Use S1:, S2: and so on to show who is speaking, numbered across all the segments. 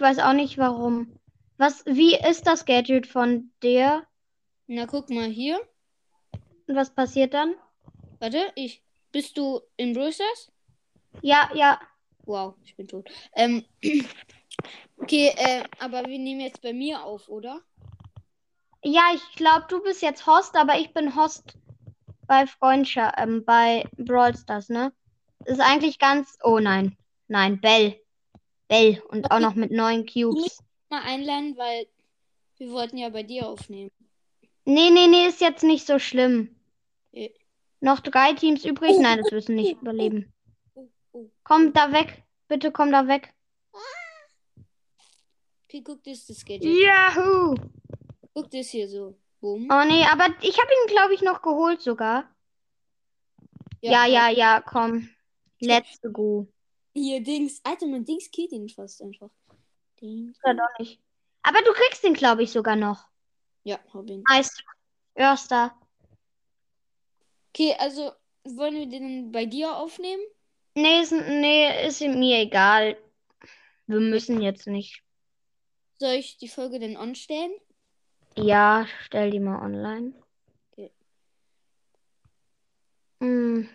S1: Ich weiß auch nicht warum. Was, wie ist das Gadget von dir?
S2: Na, guck mal hier.
S1: Und was passiert dann?
S2: Warte, ich. Bist du in Brawl Stars?
S1: Ja, ja.
S2: Wow, ich bin tot. Ähm, okay, äh, aber wir nehmen jetzt bei mir auf, oder?
S1: Ja, ich glaube, du bist jetzt Host, aber ich bin Host bei Freundschaft, ähm, bei Brawl Stars, ne? Ist eigentlich ganz. Oh nein. Nein, Bell. Bell. Und auch
S2: Okay.
S1: noch mit neun Cubes.
S2: Mal einladen, weil wir wollten ja bei dir aufnehmen.
S1: Nee, nee, nee, ist jetzt nicht so schlimm.
S2: Okay.
S1: Noch drei Teams übrig?
S2: Oh,
S1: Nein, das du nicht
S2: oh,
S1: überleben.
S2: Oh, oh.
S1: Komm da weg. Bitte komm da weg.
S2: Okay, guck, das ist das Gadget.
S1: Yahoo!
S2: Guck das hier so. Bumm.
S1: Oh nee, aber ich habe ihn, glaube ich, noch geholt sogar. Ja, ja, ja, komm. Let's go.
S2: Hier, Dings. Alter, mein Dings killt ihn fast einfach. Dings.
S1: Oder doch nicht. Aber du kriegst ihn, glaube ich, sogar noch.
S2: Ja, hab ihn.
S1: Nice. Erster.
S2: Okay, also wollen wir den bei dir aufnehmen?
S1: Nee, ist, nee, ist mir egal. Wir müssen jetzt nicht.
S2: Soll ich die Folge denn anstellen?
S1: Ja, stell die mal online.
S2: Okay.
S1: Mm.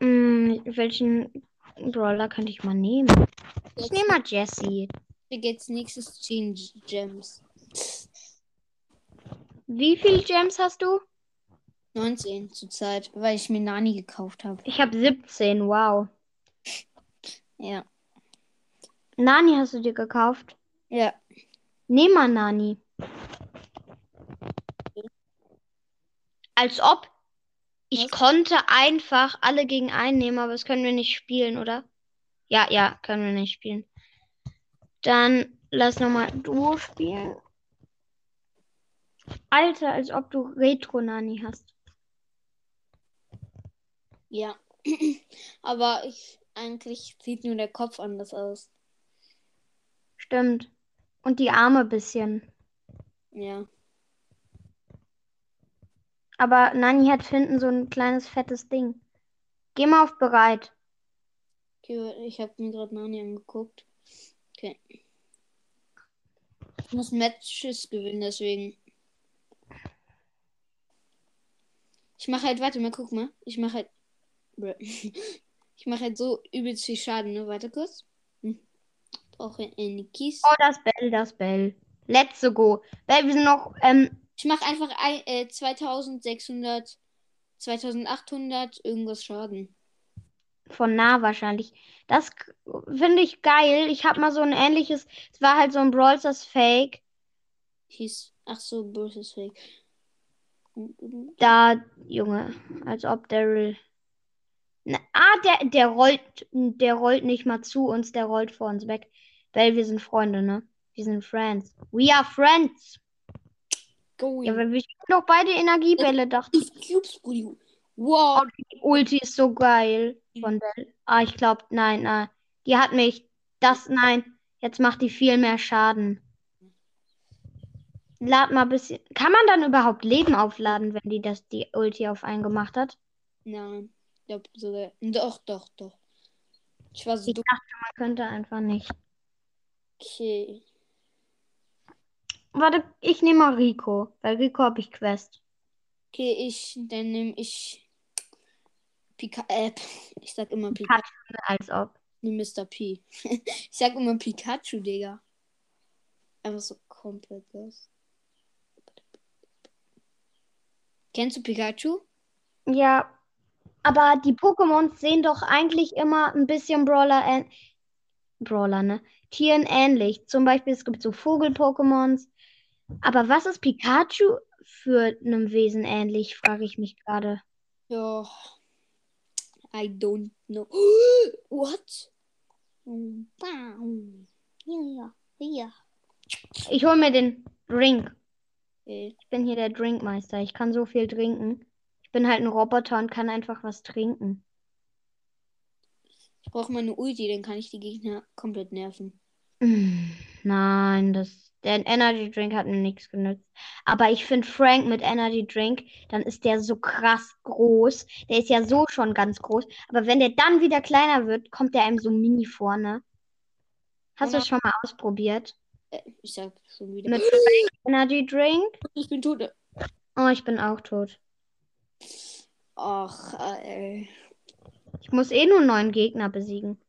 S1: Mm, welchen Brawler könnte ich mal nehmen? Ich nehme mal Jesse.
S2: Jetzt nächstes 10 Gems.
S1: Wie viele Gems hast du?
S2: 19 zurzeit, weil ich mir Nani gekauft habe.
S1: Ich habe 17, wow.
S2: Ja.
S1: Nani hast du dir gekauft?
S2: Ja.
S1: Nehm mal Nani. Als ob ich
S2: Was?
S1: konnte einfach alle gegen einen nehmen, aber das können wir nicht spielen, oder? Ja, ja, können wir nicht spielen. Dann lass nochmal Duo spielen. Alter, als ob du Retro-Nani hast.
S2: Ja. Aber ich eigentlich sieht nur der Kopf anders aus.
S1: Stimmt. Und die Arme bisschen.
S2: Ja.
S1: Aber Nani hat hinten so ein kleines fettes Ding. Geh mal auf bereit.
S2: Okay, ich habe mir gerade Nani angeguckt. Okay. Ich muss Matches gewinnen, deswegen. Ich mache halt, warte mal, guck mal. Ich mache halt. Ich mache halt so übelst viel Schaden, ne? Warte kurz. Hm. Brauche eine Kiste.
S1: Oh, das Bell, das Bell. Let's go. Bell, wir sind noch, ähm,
S2: Ich mache einfach ein, äh, 2600, 2800 irgendwas Schaden.
S1: von nah wahrscheinlich. Das finde ich geil. Ich habe mal so ein ähnliches, es war halt so ein Brawl Stars Fake.
S2: Hieß. Ach so, Burst Fake.
S1: Da, Junge, als ob Daryl. Na, ah, der, der rollt, der rollt nicht mal zu uns, der rollt vor uns weg. Weil wir sind Freunde, ne? Wir sind Friends. We are friends.
S2: Going.
S1: Ja, weil wir spielen noch beide Energiebälle, dachte ich.
S2: Cubes. Wow.
S1: Die Ulti ist so geil von Bell. Ah, ich glaube, nein, nein. Die hat mich. Das, nein. Jetzt macht die viel mehr Schaden. Lad mal ein bisschen. Kann man dann überhaupt Leben aufladen, wenn die das die Ulti auf einen gemacht hat?
S2: Nein. Ich glaube sogar. Doch, doch, doch. Ich war so
S1: Ich
S2: dumm.
S1: dachte, man könnte einfach nicht.
S2: Okay.
S1: Warte, ich nehme mal Rico. Bei Rico habe ich Quest.
S2: Okay, ich, dann nehme ich Pika äh, ich sag immer Pikachu,
S1: Pikachu, als ob.
S2: nee, Mr. P. ich sag immer Pikachu, Digga. Einfach so komplett das. Kennst du Pikachu?
S1: Ja, aber die Pokémons sehen doch eigentlich immer ein bisschen Brawler, Brawler, ne? Tieren ähnlich. Zum Beispiel, es gibt so Vogel-Pokémons. Aber was ist Pikachu für einem Wesen ähnlich, frage ich mich gerade.
S2: Ja. I don't know. What? Ja, ja.
S1: Ich hole mir den Drink. Ich bin hier der Drinkmeister. Ich kann so viel trinken. Ich bin halt ein Roboter und kann einfach was trinken.
S2: Ich brauche mal eine Ulti, dann kann ich die Gegner komplett nerven.
S1: Mm, Nein, das, Der Energy Drink hat mir nichts genützt. Aber ich finde Frank mit Energy Drink, dann ist der so krass groß. Der ist ja so schon ganz groß. Aber wenn der dann wieder kleiner wird, kommt der einem so mini vor, ne? Hast du das schon mal ausprobiert?
S2: Äh, ich sag schon wieder.
S1: Mit Frank Energy Drink?
S2: Ich bin tot.
S1: Oh, ich bin auch tot.
S2: Ach, ey.
S1: Ich muss eh nur neun Gegner besiegen.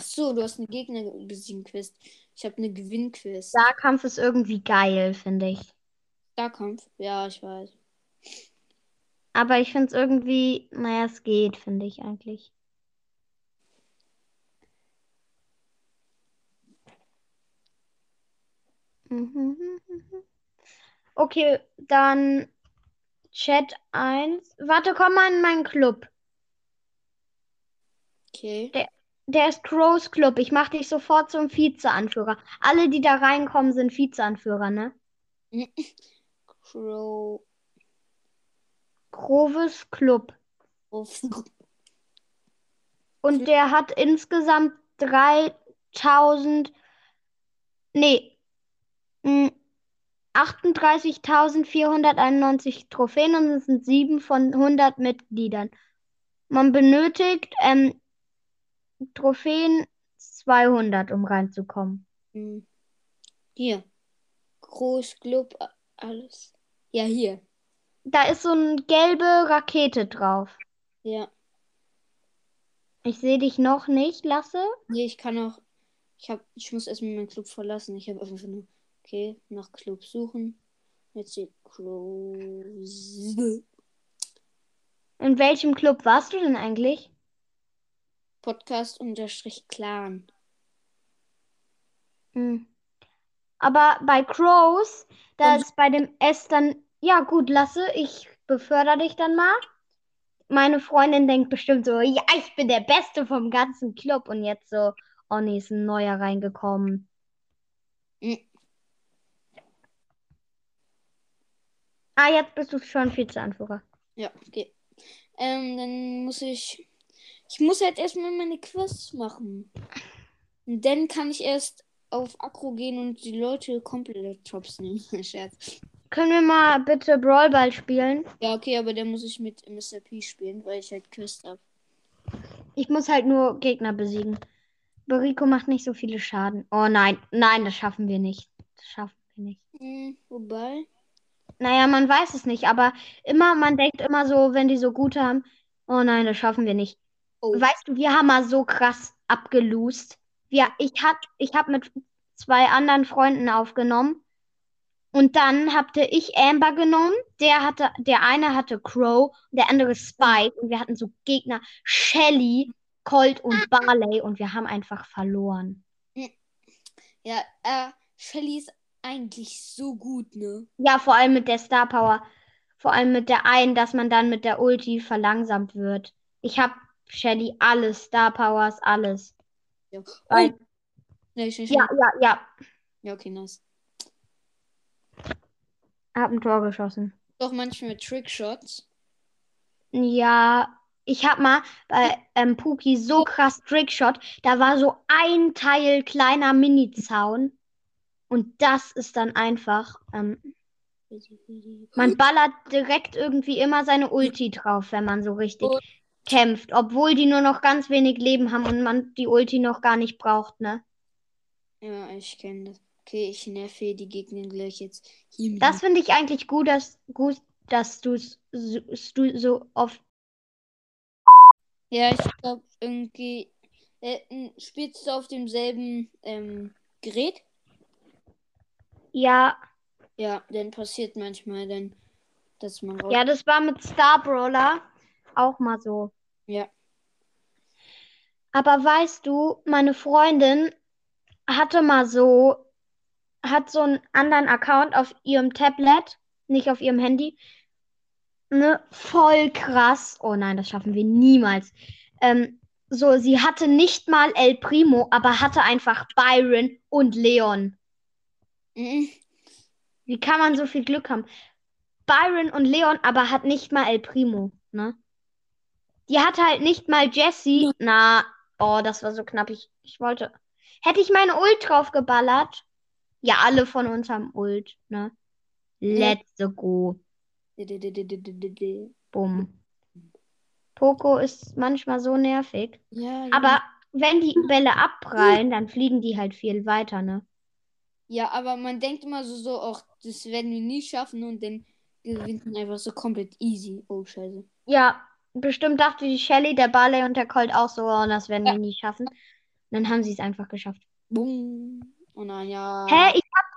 S2: Ach so, du hast eine Gegner besiegen Quest. Ich habe eine Gewinnquest.
S1: Starkampf ist irgendwie geil, finde ich.
S2: Starkampf? Ja, ich weiß.
S1: Aber ich finde es irgendwie, naja, es geht, finde ich eigentlich. Okay, dann Chat 1. Warte, komm mal in meinen Club.
S2: Okay.
S1: Der ist Crows Club. Ich mache dich sofort zum Vize-Anführer. Alle, die da reinkommen, sind Vize-Anführer, ne?
S2: Crow.
S1: Crows Club.
S2: Auf.
S1: Und der hat insgesamt 3000. Nee. mm, 38.491 Trophäen und es sind 7 von 100 Mitgliedern. Man benötigt ähm, Trophäen 200, um reinzukommen.
S2: Hm. Hier. Großclub, alles. Ja, hier.
S1: Da ist so eine gelbe Rakete drauf.
S2: Ja.
S1: Ich sehe dich noch nicht, Lasse.
S2: Nee, ich kann auch. Ich hab, ich muss erstmal meinen Club verlassen. Ich habe einfach nur. Okay, nach Club suchen. Jetzt steht Crows.
S1: In welchem Club warst du denn eigentlich?
S2: Podcast unterstrich Clan.
S1: Hm. Aber bei Crows, da ist bei dem S dann, ja gut, Lasse, ich befördere dich dann mal. Meine Freundin denkt bestimmt so, ja, ich bin der Beste vom ganzen Club. Und jetzt so, oh nee, ist ein neuer reingekommen.
S2: Hm.
S1: Ah, jetzt bist du schon Vize-Anführer.
S2: Ja, okay. Ähm, dann muss ich. Ich muss halt erstmal meine Quests machen. Und dann kann ich erst auf Akro gehen und die Leute komplett Tops nehmen. Scherz.
S1: Können wir mal bitte Brawl Ball spielen?
S2: Ja, okay, aber dann muss ich mit Mr. P spielen, weil ich halt Quest habe.
S1: Ich muss halt nur Gegner besiegen. Bariko macht nicht so viele Schaden. Oh nein, nein, das schaffen wir nicht. Das schaffen wir nicht.
S2: Hm, wobei.
S1: Naja, man weiß es nicht, aber immer, man denkt immer so, wenn die so gut haben, oh nein, das schaffen wir nicht.
S2: Oh,
S1: Weißt du, wir haben mal so krass abgelost. Wir, ich hab, ich hab mit zwei anderen Freunden aufgenommen. Und dann hatte ich Amber genommen. Der hatte, der eine hatte Crow, der andere Spike. Und wir hatten so Gegner Shelly, Colt und Barley. Und wir haben einfach verloren.
S2: ja, äh, Shelly ist eigentlich so gut, ne?
S1: Ja, vor allem mit der Star Power. Vor allem mit der einen, dass man dann mit der Ulti verlangsamt wird. Ich hab Shelly alles, Star Powers, alles.
S2: Ja.
S1: Weil,
S2: Oh, nee, schnell, schnell.
S1: ja, ja, ja.
S2: Ja, okay, nice.
S1: Hab ein Tor geschossen.
S2: Doch manchmal Trickshots.
S1: Ja, ich hab mal bei ähm, Puki so krass Trickshot. Da war so ein Teil kleiner Mini-Zaun. Und das ist dann einfach. Ähm, man ballert direkt irgendwie immer seine Ulti drauf, wenn man so richtig kämpft. Obwohl die nur noch ganz wenig Leben haben und man die Ulti noch gar nicht braucht, ne?
S2: Ja, ich kenne das. Okay, ich nerve die Gegner gleich jetzt hier
S1: Das finde ich eigentlich gut, dass, gut, dass du's so, du so oft.
S2: Ja, ich glaube irgendwie. Äh, spielst du auf demselben ähm, Gerät?
S1: Ja,
S2: Ja, dann passiert manchmal dann, dass man
S1: ja, das war mit Star Brawler auch mal so.
S2: Ja.
S1: Aber weißt du, meine Freundin hatte mal so, hat so einen anderen Account auf ihrem Tablet, nicht auf ihrem Handy. Ne, voll krass. Oh nein, das schaffen wir niemals. Ähm, so, sie hatte nicht mal El Primo, aber hatte einfach Byron und Leon.
S2: Mhm.
S1: Wie kann man so viel Glück haben? Byron und Leon, aber hat nicht mal El Primo, ne? Die hatte halt nicht mal Jessie. Na, oh, das war so knapp. Ich, ich wollte. Hätte ich meine Ult drauf geballert. Ja, alle von uns haben Ult, ne? Let's go. Bumm. Poco ist manchmal so nervig.
S2: Ja, ja.
S1: Aber wenn die Bälle abprallen, dann fliegen die halt viel weiter, ne?
S2: Ja, aber man denkt immer so, so, auch das werden wir nie schaffen und dann gewinnt man einfach so komplett easy. Oh, scheiße.
S1: Ja, bestimmt dachte die Shelly, der Barley und der Colt auch so, oh, das werden
S2: Ja.
S1: wir nie schaffen. Und dann haben sie es einfach geschafft.
S2: Boom. Oh nein, ja.
S1: Hä? Ich hab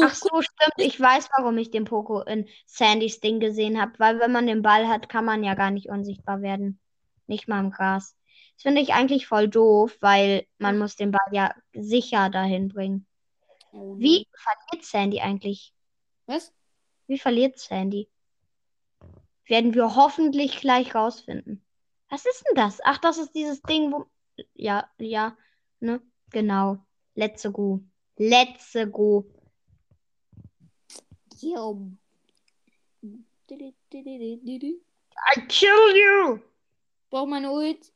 S1: Ach so, stimmt. Ich weiß, warum ich den Poco in Sandys Ding gesehen habe. Weil wenn man den Ball hat, kann man ja gar nicht unsichtbar werden. Nicht mal im Gras. Das finde ich eigentlich voll doof, weil man muss den Ball ja sicher dahin bringen.
S2: Oh,
S1: Wie verliert Sandy eigentlich?
S2: Was?
S1: Wie verliert Sandy? Werden wir hoffentlich gleich rausfinden. Was ist denn das? Ach, das ist dieses Ding, wo. Ja, ja, ne? Genau. Let's go. Let's go.
S2: Yo.
S1: I kill you!
S2: Braucht meine Ult.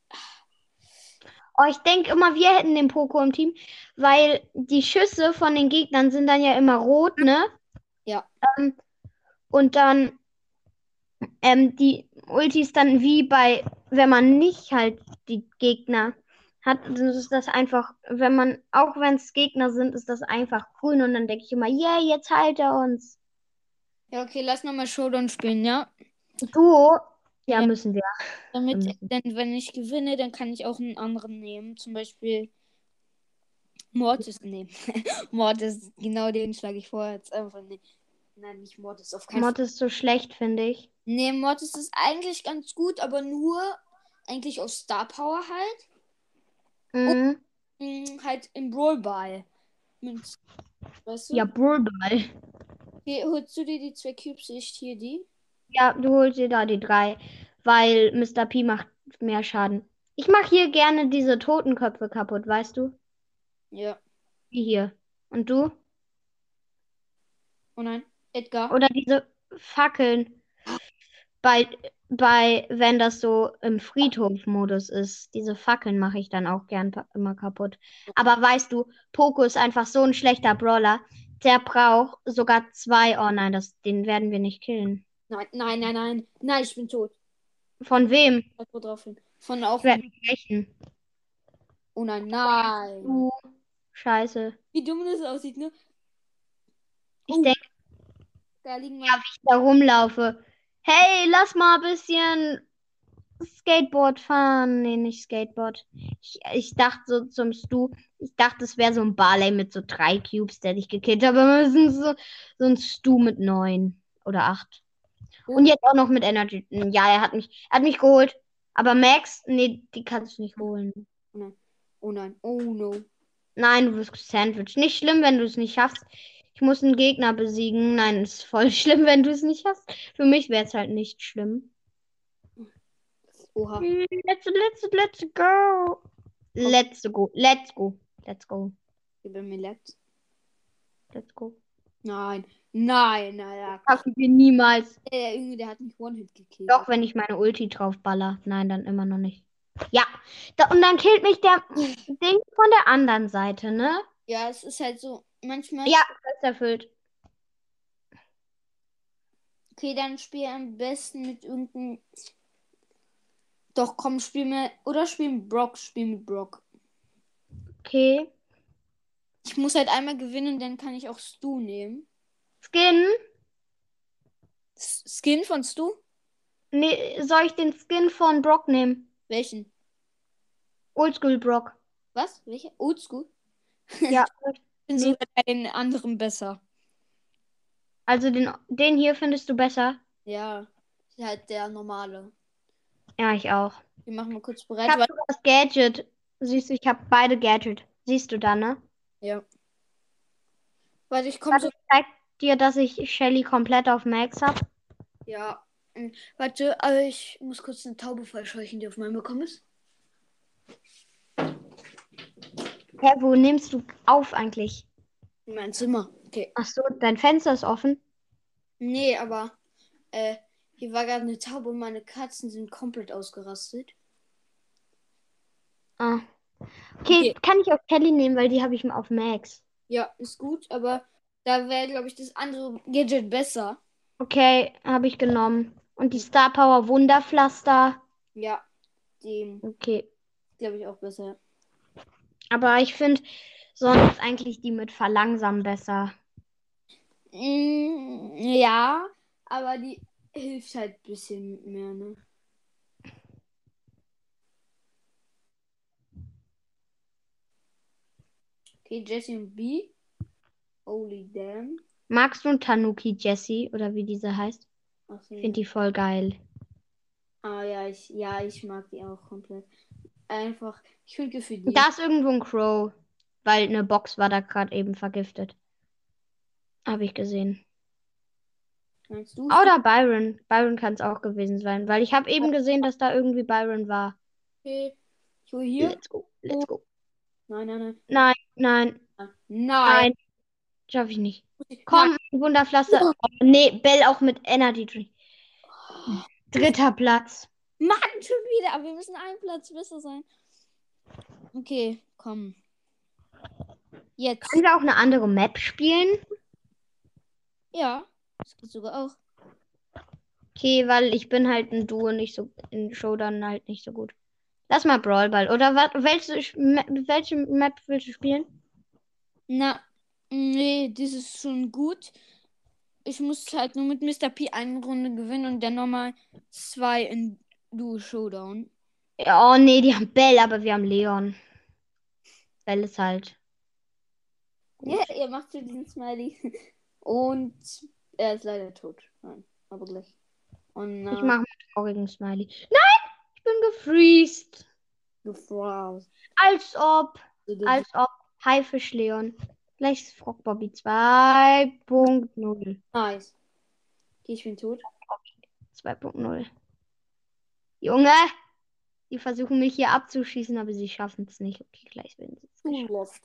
S1: Oh, ich denke immer, wir hätten den Poco im Team, weil die Schüsse von den Gegnern sind dann ja immer rot, ne?
S2: Ja.
S1: Ähm, und dann ähm, die Ultis dann wie bei, wenn man nicht halt die Gegner hat, dann ist das einfach, wenn man, auch wenn es Gegner sind, ist das einfach grün und dann denke ich immer, yeah, jetzt heilt er uns.
S2: Ja, okay, lass nochmal Showdown spielen, ja?
S1: Duo, ja,
S2: Ja.
S1: müssen wir.
S2: Damit,
S1: Mhm.
S2: denn wenn ich gewinne, dann kann ich auch einen anderen nehmen. Zum Beispiel Mortis nehmen. Mortis, genau den schlage ich vor. Jetzt einfach ne Nein, nicht Mortis, auf keinen Fall.
S1: Mod ist so schlecht, finde ich.
S2: Nee, Mortis ist eigentlich ganz gut, aber nur eigentlich auf Star Power halt.
S1: Mhm.
S2: Hm, halt im Brawl Ball. Mit, weißt du?
S1: Ja, Bullball.
S2: Hier, holst du dir die zwei Cubes, ich hier die?
S1: Ja, du holst dir da die drei, weil Mr. P macht mehr Schaden. Ich mache hier gerne diese Totenköpfe kaputt, weißt du?
S2: Ja.
S1: Wie hier. Und du?
S2: Oh nein, Edgar.
S1: Oder diese Fackeln. Bei, bei, wenn das so im Friedhof-Modus ist. Diese Fackeln mache ich dann auch gern immer kaputt. Aber weißt du, Poco ist einfach so ein schlechter Brawler. Der braucht sogar zwei. Oh nein, das, den werden wir nicht killen.
S2: Nein, nein, nein, nein. Nein, ich bin tot.
S1: Von wem?
S2: Von auch.
S1: Rächen.
S2: Oh nein, nein.
S1: Du, Scheiße.
S2: Wie dumm das aussieht, ne?
S1: Ich
S2: Oh.
S1: denke,
S2: Da liegen
S1: Ja, wie ich da rumlaufe. Hey, lass mal ein bisschen Skateboard fahren. Nee, nicht Skateboard. Ich, ich dachte so zum Stu, ich dachte, es wäre so ein Barley mit so drei Cubes, der dich gekillt hat. Aber es ist so, so ein Stu mit neun oder acht. Und jetzt auch noch mit Energy. Ja, er hat mich, er hat mich geholt. Aber Max, nee, die kannst du nicht holen.
S2: Oh nein, oh no.
S1: Nein, du wirst gesandwiched. Nicht schlimm, wenn du es nicht schaffst. Muss einen Gegner besiegen. Nein, ist voll schlimm, wenn du es nicht schaffst. Für mich wäre es halt nicht schlimm.
S2: Oha.
S1: Let's, let's, let's go. Let's go. Let's go. Let's go.
S2: Über mir leckt.
S1: Let's go.
S2: Nein, nein, nein. nein.
S1: Schaffen wir niemals.
S2: Der Junge, der hat mich One-Hit gekillt.
S1: Doch, wenn ich meine Ulti draufballer. Nein, dann immer noch nicht. Ja. Da, und dann killt mich der Ding von der anderen Seite, ne?
S2: Ja, es ist halt so. Manchmal.
S1: Ja, das erfüllt.
S2: Okay, dann spiel am besten mit irgendeinem. Doch, komm, spiel mir. Oder spiel mit Brock. Spiel mit Brock.
S1: Okay.
S2: Ich muss halt einmal gewinnen, dann kann ich auch Stu nehmen.
S1: Skin.
S2: S Skin von Stu?
S1: Nee, soll ich den Skin von Brock nehmen?
S2: Welchen?
S1: Oldschool Brock.
S2: Was? Welcher? Oldschool?
S1: Ja.
S2: Ich bin sogar bei den anderen besser.
S1: Also den, den hier findest du besser?
S2: Ja. Halt der normale.
S1: Ja, ich auch.
S2: Wir machen mal kurz
S1: Ich
S2: bereit.
S1: habe
S2: weil-
S1: sogar das Gadget. Siehst du, ich habe beide Gadget. Siehst du da, ne?
S2: Ja. Warte, ich komme so.
S1: ich zeig dir, dass ich Shelly komplett auf Max habe.
S2: Ja. Mm, Warte, aber ich muss kurz eine Taube verscheuchen, die auf meinem Balkon ist.
S1: Hä, wo nimmst du auf eigentlich?
S2: In mein Zimmer. Okay.
S1: Ach so, dein Fenster ist offen.
S2: Nee, aber äh, hier war gerade eine Taube und meine Katzen sind komplett ausgerastet.
S1: Ah. Okay,
S2: Okay.
S1: kann ich auch Kelly nehmen, weil die habe ich auf Max.
S2: Ja, ist gut, aber Da wäre, glaube ich, das andere Gadget besser.
S1: Okay, habe ich genommen. Und die Star Power Wunderpflaster.
S2: Ja, die
S1: Okay.
S2: glaube ich auch besser.
S1: Aber ich finde sonst eigentlich die mit Verlangsamen besser.
S2: Mm, ja, aber die hilft halt ein bisschen mehr, ne? Okay, Jesse und B. Holy damn.
S1: Magst du Tanuki Jessie oder wie diese heißt? Ich finde die voll geil.
S2: Ah ja, ich, ja, ich mag die auch komplett. Einfach, ich finde für die.
S1: Da ist irgendwo ein Crow, weil eine Box war da gerade eben vergiftet. Habe ich gesehen.
S2: Meinst du?
S1: Oder Byron. Byron kann es auch gewesen sein, weil ich habe eben gesehen, dass da irgendwie Byron war.
S2: Okay. Ich hole hier.
S1: Let's go, let's go.
S2: Nein, nein, nein.
S1: Nein, nein,
S2: Ah,
S1: nein.
S2: Nein.
S1: Schaffe ich nicht.
S2: Nein.
S1: Komm, Wunderpflaster.
S2: Ja.
S1: Oh, nee, Bell auch mit Energy Drink. Dritter Platz.
S2: Mann, schon wieder. Aber wir müssen einen Platz besser sein. Okay, komm. Jetzt.
S1: Können wir auch eine andere Map spielen?
S2: Ja. Das geht sogar auch.
S1: Okay, weil ich bin halt ein Duo nicht so in Showdown halt nicht so gut. Lass mal Brawl Ball. Oder was, welche, welche Map willst du spielen?
S2: Na, nee, das ist schon gut. Ich muss halt nur mit Mr. P eine Runde gewinnen und dann nochmal zwei in Duo Showdown.
S1: Oh nee, die haben Bell, aber wir haben Leon. Bell ist halt.
S2: Ja, er macht so diesen Smiley. Und er ist leider tot. Nein, aber gleich. Und
S1: Ich
S2: äh,
S1: mache einen traurigen Smiley. Nein! Ich bin gefreezed.
S2: gefrost.
S1: Als ob. Als ob. Haifisch Leon. Gleich ist Frog Bobby 2.0.
S2: Nice. Okay, ich bin tot.
S1: 2.0. Junge! Die versuchen mich hier abzuschießen, aber sie schaffen es nicht. Okay, gleich werden sie es geschafft.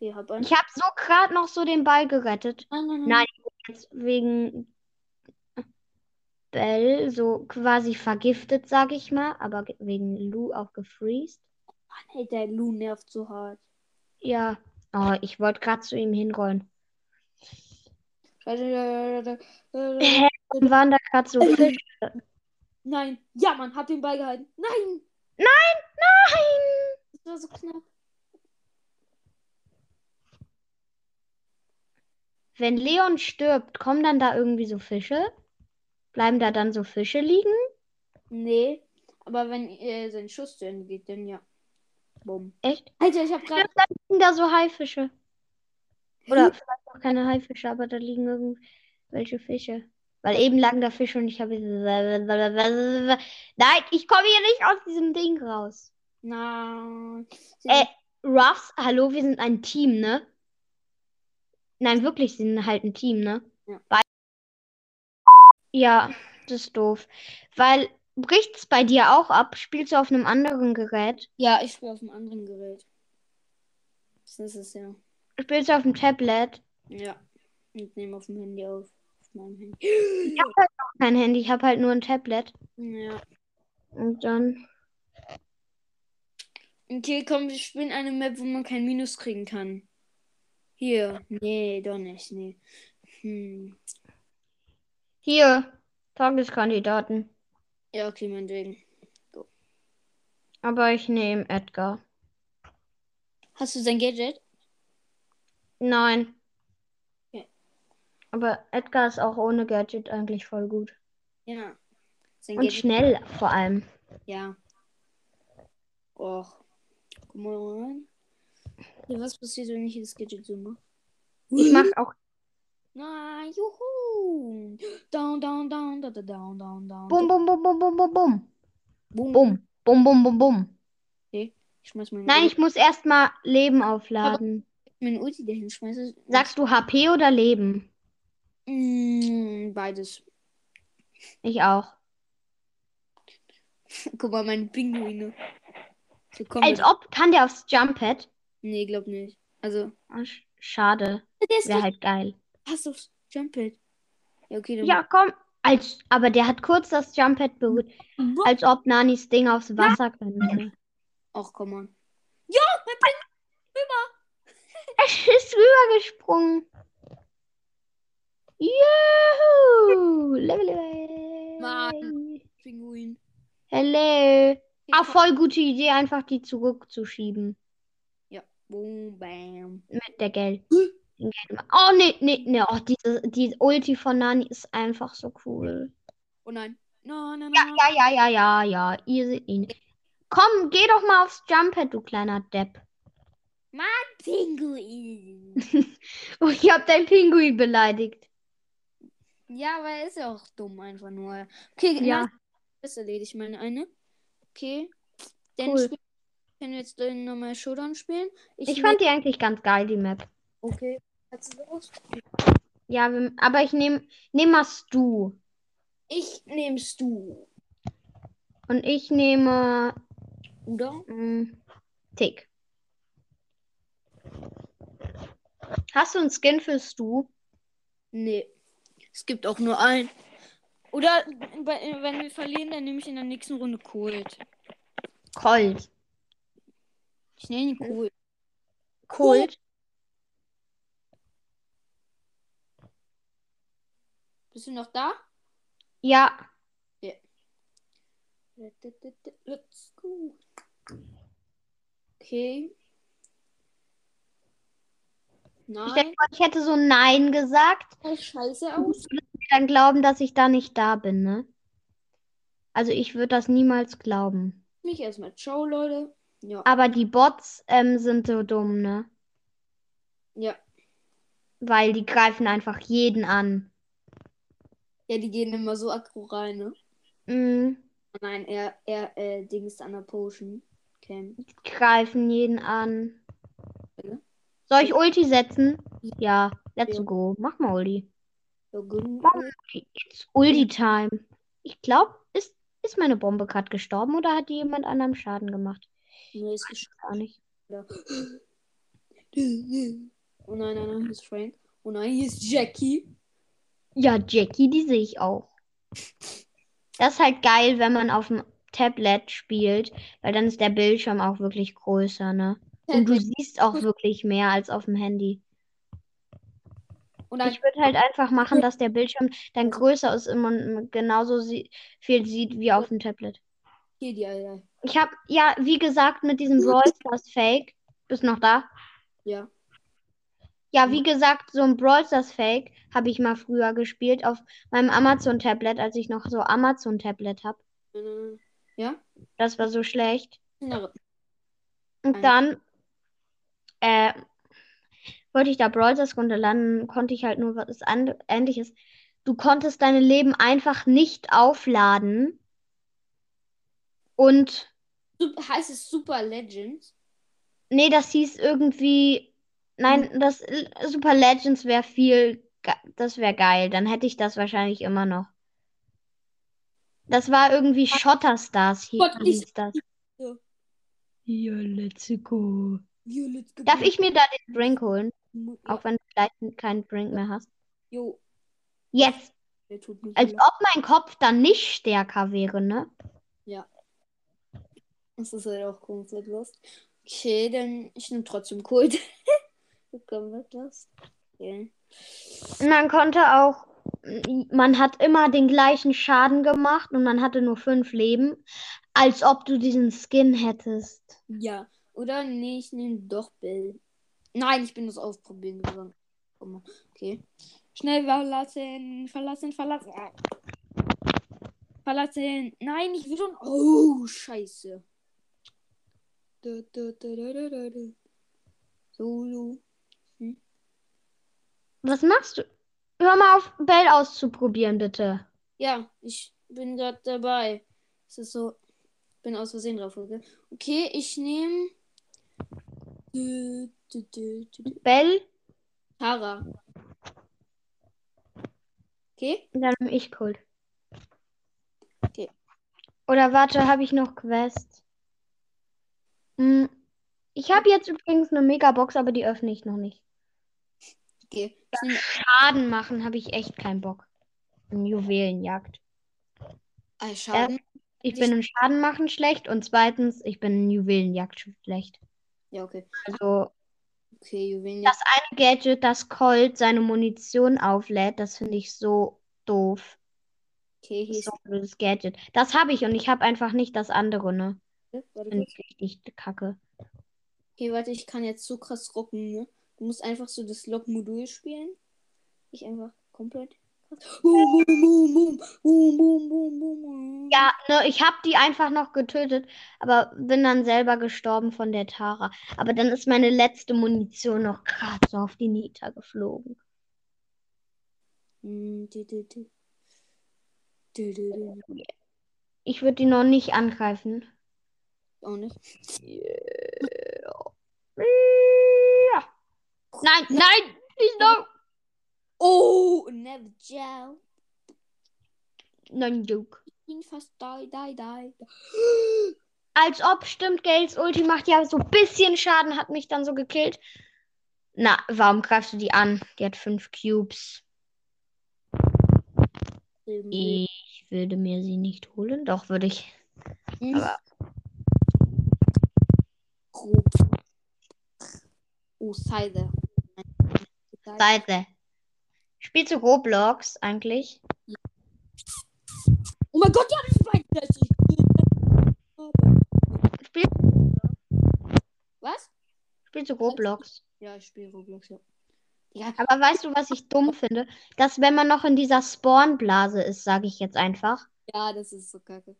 S2: Einen.
S1: Ich habe so gerade noch so den Ball gerettet.
S2: Nein, nein,
S1: Nein, jetzt wegen Bell so quasi vergiftet, sag ich mal, aber ge- wegen Lou auch gefreezed.
S2: Hey, der Lu nervt so hart.
S1: Ja. Oh, ich wollte gerade zu ihm hinrollen. Hä? Waren da gerade so Fische?
S2: Nein. Ja, Mann, hab den Ball gehalten. Nein.
S1: Nein! Nein!
S2: Das war so knapp.
S1: Wenn Leon stirbt, kommen dann da irgendwie so Fische? Bleiben da dann so Fische liegen?
S2: Nee. Aber wenn äh, sein Schuss zu Ende geht, dann ja. Bumm.
S1: Echt?
S2: Alter, ich hab gerade.
S1: Da liegen da so Haifische. Oder vielleicht auch keine Haifische, aber da liegen irgendwelche Fische. Weil eben lagen da Fische und ich habe. Nein, ich komme hier nicht aus diesem Ding raus.
S2: Nein.
S1: Äh, Ruffs, hallo, wir sind ein Team, ne? Nein, wirklich, sie sind halt ein Team, ne?
S2: Ja.
S1: Weil... Ja, das ist doof. Weil, bricht's bei dir auch ab? Spielst du auf einem anderen Gerät?
S2: Ja, ich spiele auf einem anderen Gerät. Das ist es ja.
S1: Spielst du auf dem Tablet?
S2: Ja. Ich nehme auf dem Handy auf. Meinem Handy.
S1: Ich habe halt auch kein Handy, ich habe halt nur ein Tablet.
S2: Ja.
S1: Und dann.
S2: Okay, komm, wir spielen eine Map, wo man kein Minus kriegen kann. Hier. Nee, doch nicht. Nee. Hm.
S1: Hier, Tageskandidaten.
S2: Ja, okay, meinetwegen.
S1: Aber ich nehme Edgar.
S2: Hast du sein Gadget?
S1: Nein.
S2: Okay.
S1: Aber Edgar ist auch ohne Gadget eigentlich voll gut.
S2: Ja.
S1: Und schnell vor allem.
S2: Ja. Och. Guck mal rein. Ja, was passiert, wenn ich das Gadget so mache?
S1: Ich mach auch
S2: Nein, juhu. Down, down, down, down, down, down, down.
S1: Bum, bum, bum, bum, bum, bum, bum.
S2: Boom.
S1: Bum, bum, bum, bum, bum.
S2: Ich schmeiß meine
S1: Nein,
S2: Ulti,
S1: ich muss erstmal Leben aufladen.
S2: meine Ulti dahin schmeiße.
S1: Sagst du HP oder Leben?
S2: Mm, beides.
S1: Ich auch.
S2: Guck mal, meine Pinguine. So
S1: Als ob kann der aufs Jumppad.
S2: Nee, glaub nicht. Also,
S1: Ah, sch- Schade.
S2: der ist
S1: Wäre halt geil.
S2: fast aufs Jumppad. Ja, okay, dann.
S1: Ja, komm. Als, aber der hat kurz das Jumppad berührt. Als ob Nanis Ding aufs Wasser könnte.
S2: Ach, komm Pinguin.
S1: Es ist rübergesprungen. Juhu! Level, level.
S2: Mann. Pinguin.
S1: Hello. Ah, voll gute Idee, einfach die zurückzuschieben.
S2: Ja. Boom, bam.
S1: Mit der Geld. oh, nee, nee, nee. Oh, diese, die Ulti von Nani ist einfach so cool.
S2: Oh nein. No, no, no.
S1: Ja, ja, ja, ja, ja, ja. Ihr seht ihn. Komm, geh doch mal aufs Jumppad, du kleiner Depp.
S2: Pinguin.
S1: Oh, ich hab dein Pinguin beleidigt.
S2: Ja, aber er ist ja auch dumm einfach nur. Okay,
S1: Ja,
S2: ist erledigt, meine eine. Okay. Dann
S1: Cool.
S2: spiel- können wir jetzt den nochmal Showdown spielen.
S1: ich fand die eigentlich ganz geil, die Map.
S2: Okay. Jetzt los.
S1: Ja, wir- aber ich nehme nehm mal Stu.
S2: Ich nehmst du.
S1: Und ich nehme
S2: Oder?
S1: mm, Tick. Hast du einen Skin für Stu?
S2: Nee. Es gibt auch nur einen. Oder wenn wir verlieren, dann nehme ich in der nächsten Runde Cold.
S1: Colt.
S2: Ich nenne ihn Cold.
S1: Colt?
S2: Bist du noch da?
S1: Ja.
S2: Let's go. Okay.
S1: Ich
S2: Nein.
S1: denke, ich hätte so Nein gesagt.
S2: Scheiße aus.
S1: Dann glauben, dass ich da nicht da bin, ne? Also ich würde das niemals glauben.
S2: Mich erstmal. Ciao, Leute. Ja.
S1: Aber die Bots ähm, sind so dumm, ne?
S2: Ja.
S1: Weil die greifen einfach jeden an.
S2: Ja, die gehen immer so aggro rein, ne?
S1: Mm,
S2: Nein, er, er, äh, Dings an der Potion. Cam.
S1: die greifen jeden an.
S2: Ja.
S1: Soll ich Ulti setzen? Ja, let's
S2: Ja.
S1: go. Mach mal Ulti.
S2: Ja, gut.
S1: It's Ulti-Time. Ich glaube, ist, ist meine Bombe gerade gestorben oder hat die jemand anderem Schaden gemacht?
S2: Nee, ist geschafft.
S1: Gar nicht.
S2: Oh nein, nein, nein, hier ist Frank. Oh nein, hier ist Jackie.
S1: Ja, Jackie, die sehe ich auch. Das ist halt geil, wenn man auf dem Tablet spielt, weil dann ist der Bildschirm auch wirklich größer, ne? Und du siehst auch wirklich mehr als auf dem Handy. Ich würde halt einfach machen, dass der Bildschirm dann größer ist und man genauso sie viel sieht wie auf dem Tablet. Ich habe, ja, wie gesagt, mit diesem Brawl Stars Fake. Bist noch da?
S2: Ja.
S1: Ja, wie gesagt, so ein Brawl Stars Fake habe ich mal früher gespielt auf meinem Amazon-Tablet, als ich noch so Amazon-Tablet habe.
S2: Äh, Ja?
S1: Das war so schlecht.
S2: Na,
S1: Und dann äh, wollte ich da Brawl Stars runterladen, konnte ich halt nur was an ähnliches. Du konntest deine Leben einfach nicht aufladen. Und
S2: heißt es Super Legends?
S1: nee, das hieß irgendwie. Nein, das äh, Super Legends wäre viel. Das wäre geil. Dann hätte ich das wahrscheinlich immer noch. Das war irgendwie Shotterstars hi-
S2: Gott,
S1: hieß das.
S2: Ja.
S1: Ja, let's go.
S2: Ja.
S1: Darf ich mir da den Drink holen?
S2: Ja.
S1: Auch wenn du vielleicht keinen Drink mehr hast.
S2: Jo, mir
S1: Als ob mein Kopf dann nicht stärker wäre, ne?
S2: leid. Das ist halt auch komplett lost. Okay, dann ich nehme trotzdem Kult. Wir das? Okay.
S1: Man konnte auch, man hat immer den gleichen Schaden gemacht und man hatte nur fünf Leben, als ob du diesen Skin hättest.
S2: Ja. Oder nee, ich nehme doch Bill. Nein, ich bin das ausprobieren gegangen. Okay. Schnell verlassen, verlassen, verlassen. Verlassen. Nein, ich will schon. Oh, scheiße. Da, da. Solo.
S1: Was machst du? Hör mal auf, Bell auszuprobieren, bitte.
S2: Ja, ich bin gerade dabei. Es ist so. Bin aus Versehen drauf. Okay, okay ich nehme.
S1: Bell,
S2: Tara. Okay?
S1: dann nehm ich Kult.
S2: Okay.
S1: Oder warte, habe ich noch Quest? Hm. Ich habe jetzt übrigens eine Megabox, aber die öffne ich noch nicht.
S2: Okay. Nehme
S1: Schaden machen habe ich echt keinen Bock. In Juwelenjagd.
S2: ah, Schaden.
S1: Ich bin im Schaden machen schlecht und zweitens, ich bin in Juwelenjagd schlecht.
S2: Ja, okay.
S1: Also,
S2: Okay, Juwelen.
S1: Das eine Gadget, das Colt seine Munition auflädt, das finde ich so doof.
S2: Okay, hier
S1: Das ist so blödes Gadget. Das habe ich und ich habe einfach nicht das andere, ne?
S2: Warte
S1: Finde ich richtig kacke.
S2: Okay, warte, ich kann jetzt so krass rocken, ne? Du musst einfach so das Log-Modul spielen. Ich einfach komplett.
S1: Ja, ne, ich habe die einfach noch getötet, aber bin dann selber gestorben von der Tara. Aber dann ist meine letzte Munition noch gerade so auf die Nita geflogen. Ich würde die noch nicht angreifen.
S2: Auch nicht.
S1: Yeah. Nein, nein, nicht noch.
S2: Oh, never Joe.
S1: Nein, Duke.
S2: Ihn fast die, die, die.
S1: Als ob, stimmt, Gales Ulti macht ja so ein bisschen Schaden, hat mich dann so gekillt. Na, warum greifst du die an? Die hat fünf Cubes. Ich würde mir sie nicht holen. Doch, würde ich. Aber
S2: Grob. Oh, Seide.
S1: Seite. Spielst du Roblox eigentlich?
S2: Oh mein Gott, ja, das ist mein Was?
S1: spielst du Roblox?
S2: Ja, ich spiele Roblox, ja. Ja,
S1: Aber weißt du, was ich dumm finde? Dass wenn man noch in dieser Spawnblase ist, sage ich jetzt einfach,
S2: ja, das ist so kacke.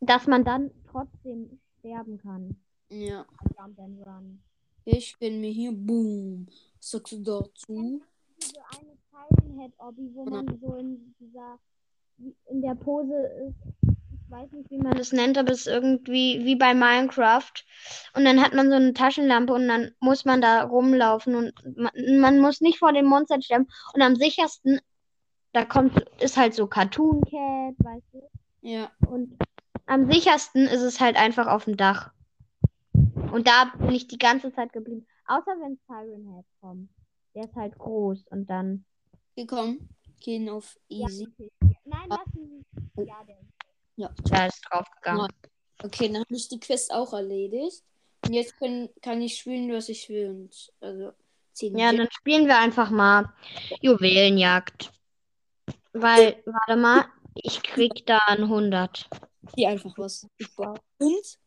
S1: dass man dann trotzdem sterben kann.
S2: Ja. Ich bin mir hier. Boom. Was sagst du dazu?
S1: Diese eine Siren Head Obby, wo man so in dieser in der Pose ist. Ich weiß nicht, wie man das nennt, aber es ist irgendwie wie bei Minecraft. Und dann hat man so eine Taschenlampe und dann muss man da rumlaufen und man, man muss nicht vor dem Monster sterben. Und am sichersten, da kommt, ist halt so Cartoon Cat, weißt du?
S2: Ja.
S1: Und am sichersten ist es halt einfach auf dem Dach. Und da bin ich die ganze Zeit geblieben. Außer wenn Siren Head kommt. Der ist halt groß und dann.
S2: Gekommen. Gehen auf easy.
S1: Nein, lass ihn. Ja, der
S2: Ja.
S1: Da ist draufgegangen.
S2: Okay, dann habe ich die Quest auch erledigt. Und jetzt können, kann ich spielen, was ich will. Und, also, 10
S1: Ja, dann spielen wir einfach mal Juwelenjagd. Weil, warte mal, ich krieg da ein 100.
S2: die einfach was. Super. Und?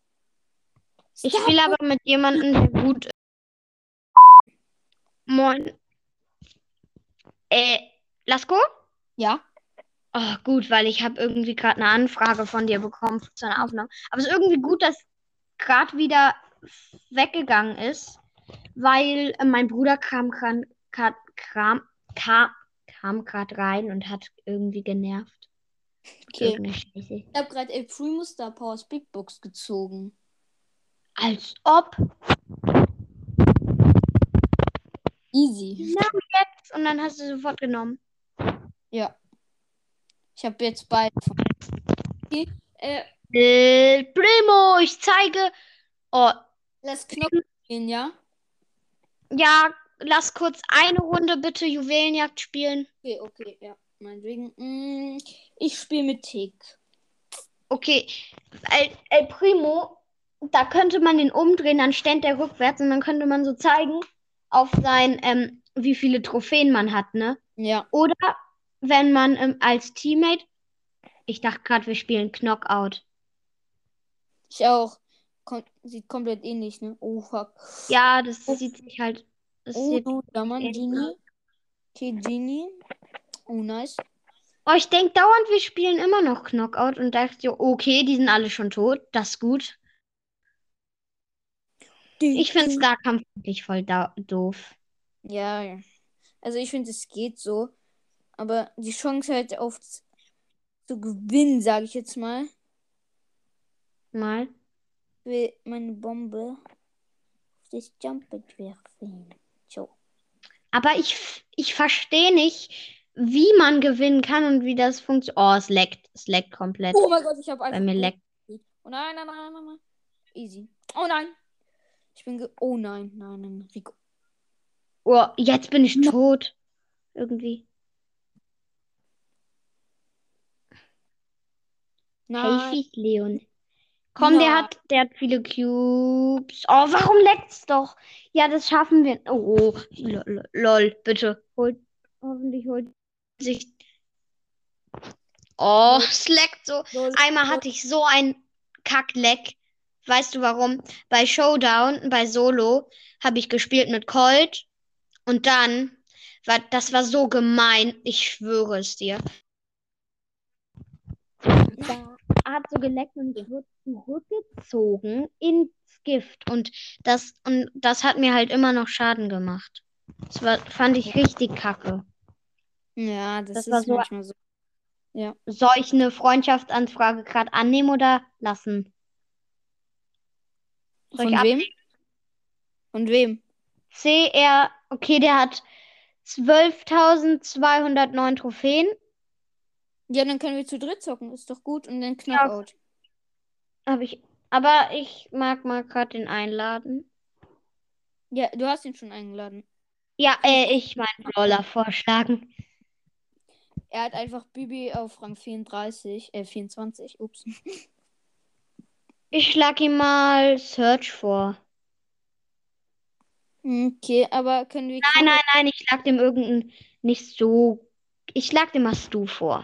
S1: Ich spiele aber mit jemandem, der gut ist. Moin. Äh, Lasko?
S2: Ja.
S1: Oh, gut, weil ich habe irgendwie gerade eine Anfrage von dir bekommen zu einer Aufnahme. Aber es ist irgendwie gut, dass gerade wieder weggegangen ist, weil äh, mein Bruder kam gerade kam, kam, kam rein und hat irgendwie genervt.
S2: Okay. Ich habe gerade El Primo Star Powers Big Box gezogen.
S1: Als ob.
S2: Easy.
S1: Und dann hast du sofort genommen.
S2: Ja. Ich habe jetzt beide. Okay. Äh,
S1: El Primo, ich zeige. Oh,
S2: lass Knopf gehen, ja?
S1: ja, lass kurz eine Runde bitte Juwelenjagd spielen.
S2: Okay, okay, ja. Meinetwegen. Mm, ich spiele mit Tick.
S1: Okay, El, El Primo, da könnte man den umdrehen, dann ständ der rückwärts und dann könnte man so zeigen auf sein, ähm, wie viele Trophäen man hat, ne?
S2: Ja.
S1: Oder wenn man ähm, als Teammate, ich dachte gerade, wir spielen Knockout.
S2: Ich auch. Kom sieht komplett ähnlich, ne? Oh, fuck.
S1: Ja, das sieht sich halt. Das
S2: Oh, no, da
S1: echt
S2: Genie. Okay, Genie. Oh, nice.
S1: oh, ich denke dauernd, wir spielen immer noch Knockout und dachte, okay, die sind alle schon tot, das ist gut. Ich finde Starkampf wirklich voll da doof.
S2: Ja, ja. Also ich finde, es geht so. Aber die Chance halt auf zu gewinnen, sage ich jetzt mal,
S1: Mal.
S2: will meine Bombe auf das Jumpet werfen. So.
S1: Aber ich, ich verstehe nicht, wie man gewinnen kann und wie das funktioniert. Oh, es leckt. Es leckt komplett.
S2: Oh mein Gott, ich habe
S1: Bei
S2: einfach.
S1: mir leckt.
S2: Oh nein, nein, nein, nein, nein. Easy. Oh nein. Ich bin ge Oh nein, nein, nein. Rico.
S1: Oh, jetzt bin ich tot. Irgendwie.
S2: Nein.
S1: Hey, Leon. Komm, der
S2: Ja.
S1: hat, der hat viele Cubes. Oh, warum leckt's doch? Ja, das schaffen wir. Oh, lol, lol, bitte. Holt, hoffentlich holt sich. Oh, es leckt so. Einmal hatte ich so ein Kackleck. Weißt du warum? Bei Showdown, bei Solo, habe ich gespielt mit Colt. Und dann, war, das war so gemein. Ich schwöre es dir. Da hat so geleckt und ich wurde zurückgezogen ins Gift. Und das, und das hat mir halt immer noch Schaden gemacht. Das war, fand ich richtig kacke.
S2: Ja, das,
S1: Das
S2: ist
S1: war so-
S2: manchmal so.
S1: Soll ich eine Freundschaftsanfrage gerade annehmen oder lassen? Soll
S2: Von wem? Von wem?
S1: CR, okay, der hat 12.209 Trophäen.
S2: Ja, dann können wir zu dritt zocken. Ist doch gut. Und dann
S1: Ja.
S2: Knockout.
S1: Hab ich, aber ich mag mal gerade den einladen.
S2: Ja, du hast ihn schon eingeladen.
S1: Ja, äh, ich meinen Brawler vorschlagen.
S2: Er hat einfach Bibi auf Rang 34, äh 24. Ups.
S1: Ich schlag ihm mal Search vor.
S2: Okay, aber können wir
S1: Nein, nein, nein, ich schlag dem irgendeinen nicht so. Ich schlag dem mal Stu vor.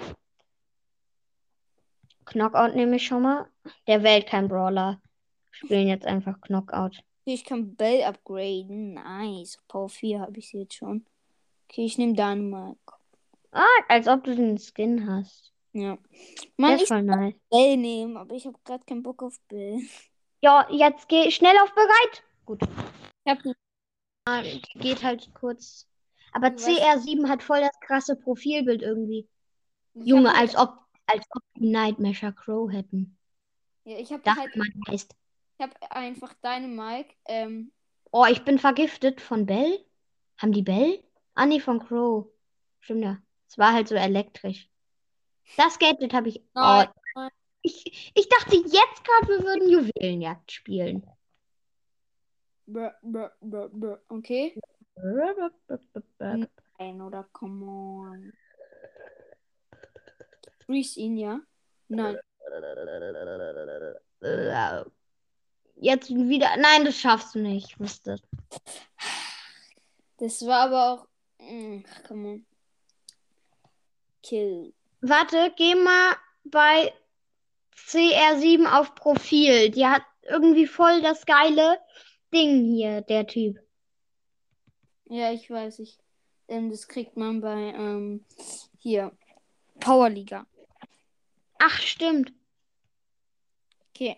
S1: Knockout nehme ich schon mal. Der wählt kein Brawler. Spielen jetzt einfach Knockout.
S2: Ich kann Bell upgraden. Nice. Power 4 habe ich sie jetzt schon. Okay, ich nehme Dynamite.
S1: Ah, als ob du den Skin hast.
S2: Ja. Mann, ich
S1: voll nice.
S2: Bell nehmen, aber ich habe gerade keinen Bock auf Bell.
S1: Ja, jetzt geh schnell auf bereit. Gut.
S2: Ich hab
S1: Ah, geht halt kurz. Aber
S2: Du weißt-
S1: CR7 hat voll das krasse Profilbild irgendwie.
S2: ich
S1: Junge, als ob, als ob die Nightmare Crow hätten.
S2: ja, ich habe halt,
S1: heißt.
S2: ich habe einfach Dynamite. Ähm,
S1: Oh, ich bin vergiftet von Bell. Haben die Bell? Ah, nee, von Crow. Stimmt ja. Es war halt so elektrisch. Das Gadget habe ich. Oh, ich, ich dachte jetzt gerade, wir würden Juwelenjagd spielen.
S2: brr, brr, brr, brr. okay. Nein, oder come on. Freeze ihn, ja? Nein.
S1: Jetzt wieder. Nein, das schaffst du nicht. Ich wusste.
S2: Das war aber auch. Mm, come on. Kill.
S1: Warte, geh mal bei CR7 auf Profil. Die hat irgendwie voll das geile Ding hier, der Typ.
S2: Ja, ich weiß, ich. Ähm, das kriegt man bei, ähm, hier. Powerliga.
S1: Ach, stimmt.
S2: Okay.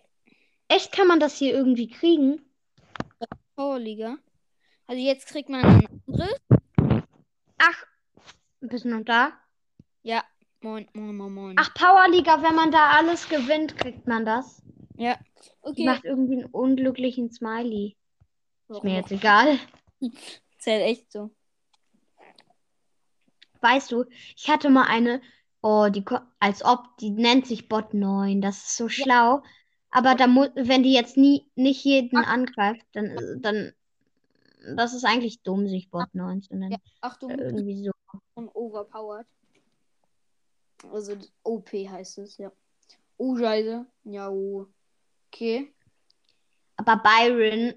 S1: Echt, kann man das hier irgendwie kriegen?
S2: Powerliga. Also jetzt kriegt man ein anderes.
S1: Ach, bist du noch da?
S2: Ja. Moin, moin, moin, moin.
S1: Ach, Powerliga, wenn man da alles gewinnt, kriegt man das.
S2: Ja.
S1: Die
S2: Okay.
S1: macht irgendwie einen unglücklichen Smiley. Ist mir jetzt egal.
S2: Zählt echt so.
S1: Weißt du, ich hatte mal eine, oh, die, als ob, die nennt sich Bot 9. Das ist so schlau. Aber da wenn die jetzt nie, nicht jeden angreift, dann, dann, das ist eigentlich dumm, sich Bot 9 zu nennen.
S2: Ja. Achtung,
S1: Äh, Irgendwie so.
S2: und overpowered. Also OP heißt es, ja. Oh, Scheiße. Ja, oh. Okay.
S1: Aber Byron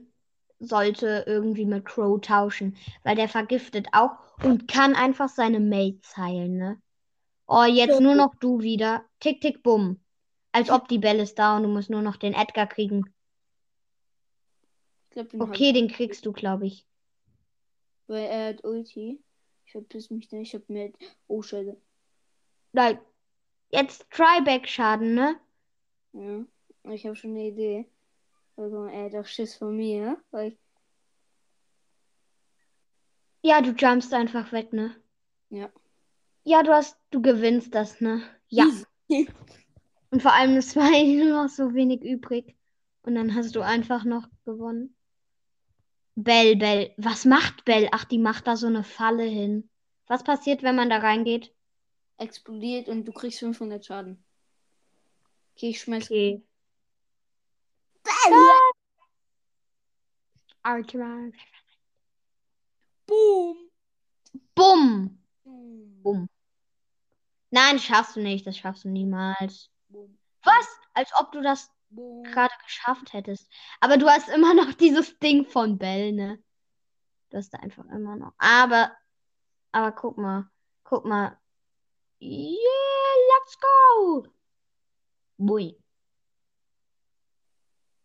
S1: sollte irgendwie mit Crow tauschen, weil der vergiftet auch und kann einfach seine Mates heilen, ne? Oh, jetzt nur noch du wieder. Tick, tick, bumm. Als ob die Belle ist da und du musst nur noch den Edgar kriegen.
S2: Ich glaube, den
S1: Okay, den kriegst du, glaube ich.
S2: Weil er hat Ulti. Ich verpiss mich nicht. Ich hab mit. Oh, Scheiße.
S1: Nein. Jetzt Tryback-Schaden, ne?
S2: Ja. Ich habe schon eine Idee. Also, er hat auch Schiss von mir. Weil ich,
S1: Ja, du jumpst einfach weg, ne?
S2: Ja.
S1: Ja, du hast, du gewinnst das, ne? Ja. Und vor allem, es war nur noch so wenig übrig. Und dann hast du einfach noch gewonnen. Bell, Bell. Was macht Bell? Ach, die macht da so eine Falle hin. Was passiert, wenn man da reingeht?
S2: Explodiert und du kriegst 500 Schaden. Okay, ich schmeiß.
S1: Okay. Artemis.
S2: Boom!
S1: Bumm.
S2: Boom.
S1: Bumm. Nein, das schaffst du nicht. Das schaffst du niemals.
S2: Boom.
S1: Was? Als ob du das gerade geschafft hättest. Aber du hast immer noch dieses Ding von Bell, ne? Du hast da einfach immer noch. Aber, aber guck mal, guck mal. Yeah, let's go. Bui.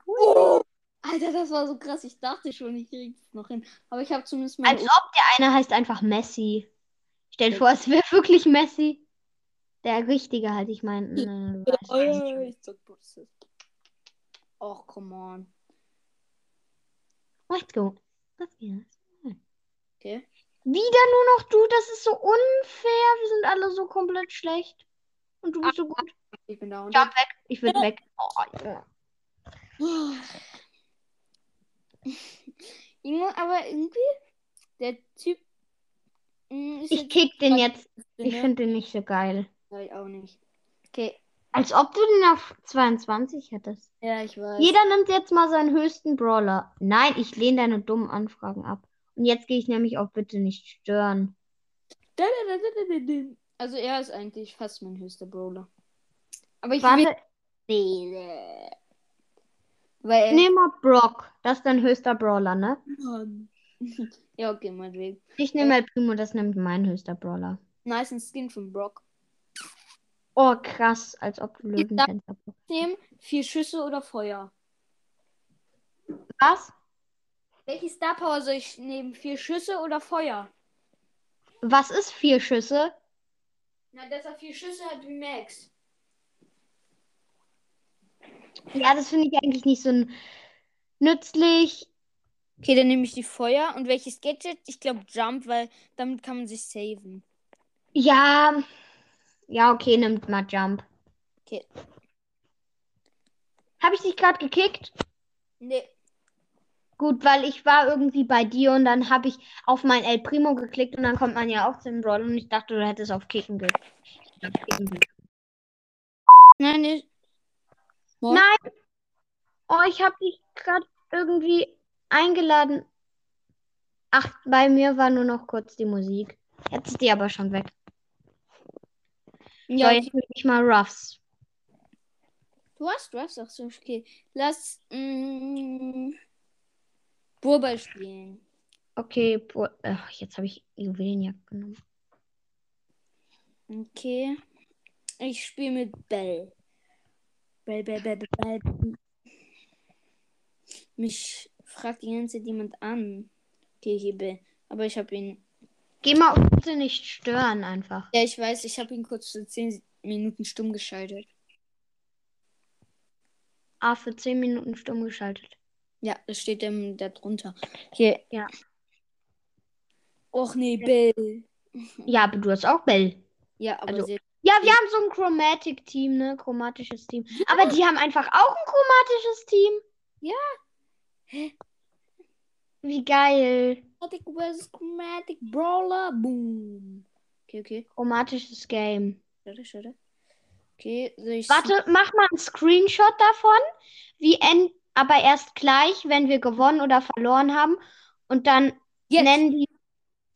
S2: Oh, Alter, das war so krass. Ich dachte schon, ich krieg's noch hin. Aber ich habe zumindest meine
S1: Als ob der eine heißt einfach Messi. Stell dir vor, es wäre wirklich Messi. Der richtige halt, ich meine. Ne, weißt,
S2: Oh, come on.
S1: Let's go. Let's go.
S2: Okay.
S1: Wieder nur noch du, das ist so unfair. Wir sind alle so komplett schlecht. Und du bist so gut.
S2: Ich bin da und
S1: Jump weg. Ich will weg. Oh, ja.
S2: Junge, aber irgendwie, der Typ mm, ist
S1: Ich kick den jetzt.
S2: drin,
S1: Ich finde den nicht so geil.
S2: Weiß auch nicht. Okay,
S1: Als ob du den auf 22 hättest.
S2: ja, ich weiß.
S1: Jeder nimmt jetzt mal seinen höchsten Brawler. Nein, ich lehne deine dummen Anfragen ab. Und jetzt gehe ich nämlich auf bitte nicht stören.
S2: Also er ist eigentlich fast mein höchster Brawler. Aber ich will
S1: Warte,
S2: wählen. Weil
S1: nehm mal Brock. Das ist dein höchster Brawler, ne?
S2: Mann. ja, okay, meinetwegen.
S1: Ich nehme El Primo, das nimmt mein höchster Brawler.
S2: Nice ein Skin von Brock.
S1: Oh, krass, als ob du bist.
S2: Nehmen vier Schüsse oder Feuer.
S1: Was?
S2: Welche Star Power soll ich nehmen? Vier Schüsse oder Feuer?
S1: Was ist vier Schüsse?
S2: Na, dass er vier Schüsse hat wie Max.
S1: Ja, das finde ich eigentlich nicht so nützlich.
S2: Okay, dann nehme ich die Feuer. Und welches Gadget? Ich glaube Jump, weil damit kann man sich saven.
S1: Ja, ja, okay, nimmt mal Jump.
S2: Okay.
S1: Habe ich dich gerade gekickt?
S2: Nee.
S1: Gut, weil ich war irgendwie bei dir und dann habe ich auf mein El Primo geklickt und dann kommt man ja auch zu dem Brawl und ich dachte, du hättest auf Kicken geklickt.
S2: Nein, nicht. Was?
S1: Nein. Oh, ich habe dich gerade irgendwie eingeladen. Ach, bei mir war nur noch kurz die Musik. Jetzt ist die aber schon weg.
S2: Ja,
S1: so, jetzt nehme ich mal Ruffs.
S2: du hast, hast. Ach so, okay. Lass mm, Burball spielen.
S1: Okay, bo- ach, jetzt habe ich Juwelenjagd genommen.
S2: Okay. Ich spiele mit Bell. Bell, Bell, Bell, Bell, Bell. Mich fragt die ganze Zeit jemand an. Okay, hier Bell. Aber ich habe ihn.
S1: Geh mal auf bitte nicht stören einfach.
S2: Ja, ich weiß, ich habe ihn kurz für 10 Minuten stumm geschaltet.
S1: Ah, für 10 Minuten stumm geschaltet.
S2: Ja, das steht ähm, da drunter. Hier.
S1: Ja.
S2: Och nee, Bell.
S1: Ja, aber du hast auch Bell.
S2: Ja, aber
S1: Also-. Ja, wir haben so ein Chromatic-Team, ne? Chromatisches Team. Aber die haben einfach auch ein chromatisches Team.
S2: Ja.
S1: Wie geil.
S2: Chromatic vs. Chromatic Brawler. Boom. Okay, okay.
S1: Chromatisches Game.
S2: Schade, schade. Okay, ich.
S1: Warte, mach mal einen Screenshot davon. Wie end aber erst gleich, wenn wir gewonnen oder verloren haben. Und dann
S2: Jetzt.
S1: nennen die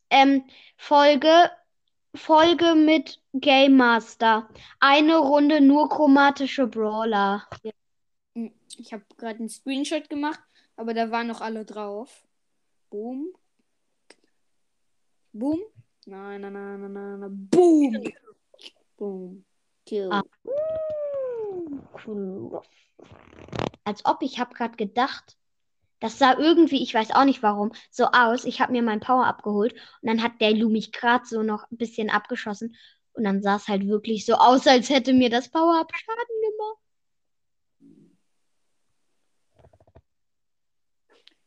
S1: ähm, Folge, Folge mit Game Master. Eine Runde nur chromatische Brawler.
S2: Ich habe gerade einen Screenshot gemacht, aber da waren noch alle drauf. Boom. Boom. Nein, nein, nein, nein, nein, nein. Boom. Boom. Kill.
S1: Ah. Cool. Als ob ich habe gerade gedacht, das sah irgendwie, ich weiß auch nicht warum, so aus. Ich habe mir mein Power abgeholt und dann hat der Lu mich gerade so noch ein bisschen abgeschossen und dann sah es halt wirklich so aus, als hätte mir das Power up Schaden gemacht.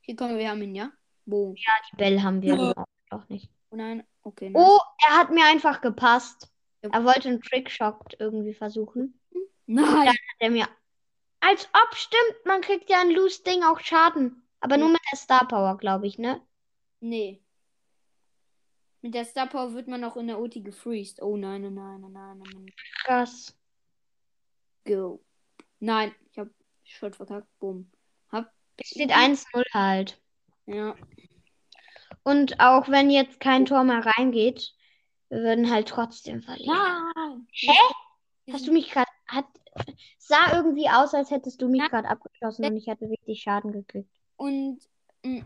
S2: Hier kommen wir haben ihn, ja? Boom.
S1: Die Bell haben wir
S2: Ja.
S1: genau auch nicht.
S2: Oh nein. Okay, nice.
S1: Oh, er hat mir einfach gepasst.
S2: Ja.
S1: Er wollte einen Trickshot irgendwie versuchen.
S2: Nein.
S1: Hat er mir. Als ob stimmt, man kriegt ja ein Loose Ding auch Schaden. Aber nur mit der Star Power, glaube ich, ne?
S2: Nee. Mit der Star Power wird man auch in der Ulti gefreezed. Oh nein, nein, nein, nein, nein, nein.
S1: Krass.
S2: Go. Nein, ich hab Shot verkackt. Boom. Hab.
S1: Es steht 1-0 halt.
S2: Ja.
S1: Und auch wenn jetzt kein Tor mehr reingeht, wir würden halt trotzdem verlieren.
S2: Nein.
S1: Hä? Hast du mich gerade. Hat. Sah irgendwie aus, als hättest du mich gerade abgeschossen und ich hätte richtig Schaden gekriegt.
S2: Und mh,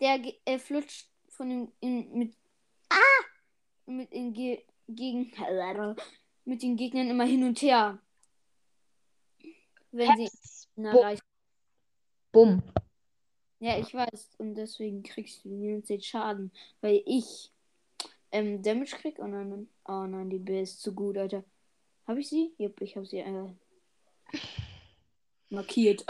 S2: der ge- er flutscht von dem in, mit ah mit den Ge gegen mit den Gegnern immer hin und her, wenn sie ihn
S1: Bo-
S2: erreichen.
S1: Bumm.
S2: Ja, ich weiß. Und deswegen kriegst du die ganze Zeit Schaden. Weil ich ähm, Damage krieg. Oh nein, oh nein, die B ist zu gut, Alter. Habe ich sie? Jupp, ich habe sie äh, markiert.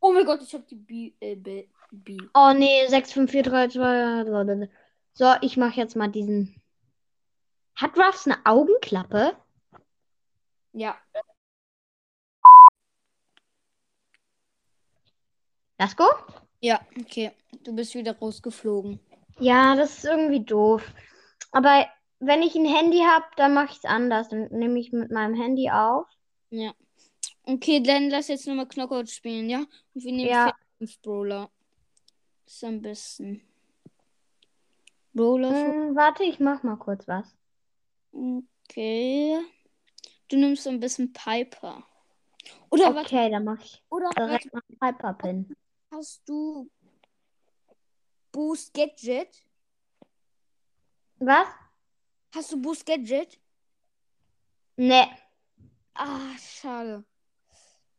S2: Oh mein Gott, ich habe die B, äh, B, B.
S1: Oh nee, 6, 5, 4, 3, 2. So, ich mache jetzt mal diesen. Hat Ruffs eine Augenklappe?
S2: Ja,
S1: Let's go?
S2: ja, okay. Du bist wieder rausgeflogen.
S1: Ja, das ist irgendwie doof. Aber wenn ich ein Handy habe, dann mache ich es anders. Dann nehme ich mit meinem Handy auf.
S2: Ja. Okay, dann lass jetzt nochmal Knockout spielen, ja? Und wir nehmen
S1: Ja.
S2: 5 Brawler. Ist am besten. Brawler.
S1: Hm, warte, ich mach mal kurz was.
S2: Okay. Du nimmst ein bisschen Piper. Oder?
S1: Okay, dann mache ich
S2: Oder warte,
S1: direkt mal einen Hyper-Pin.
S2: hast du Boost Gadget?
S1: Was?
S2: Hast du Boost Gadget?
S1: Nee,
S2: Ah, schade.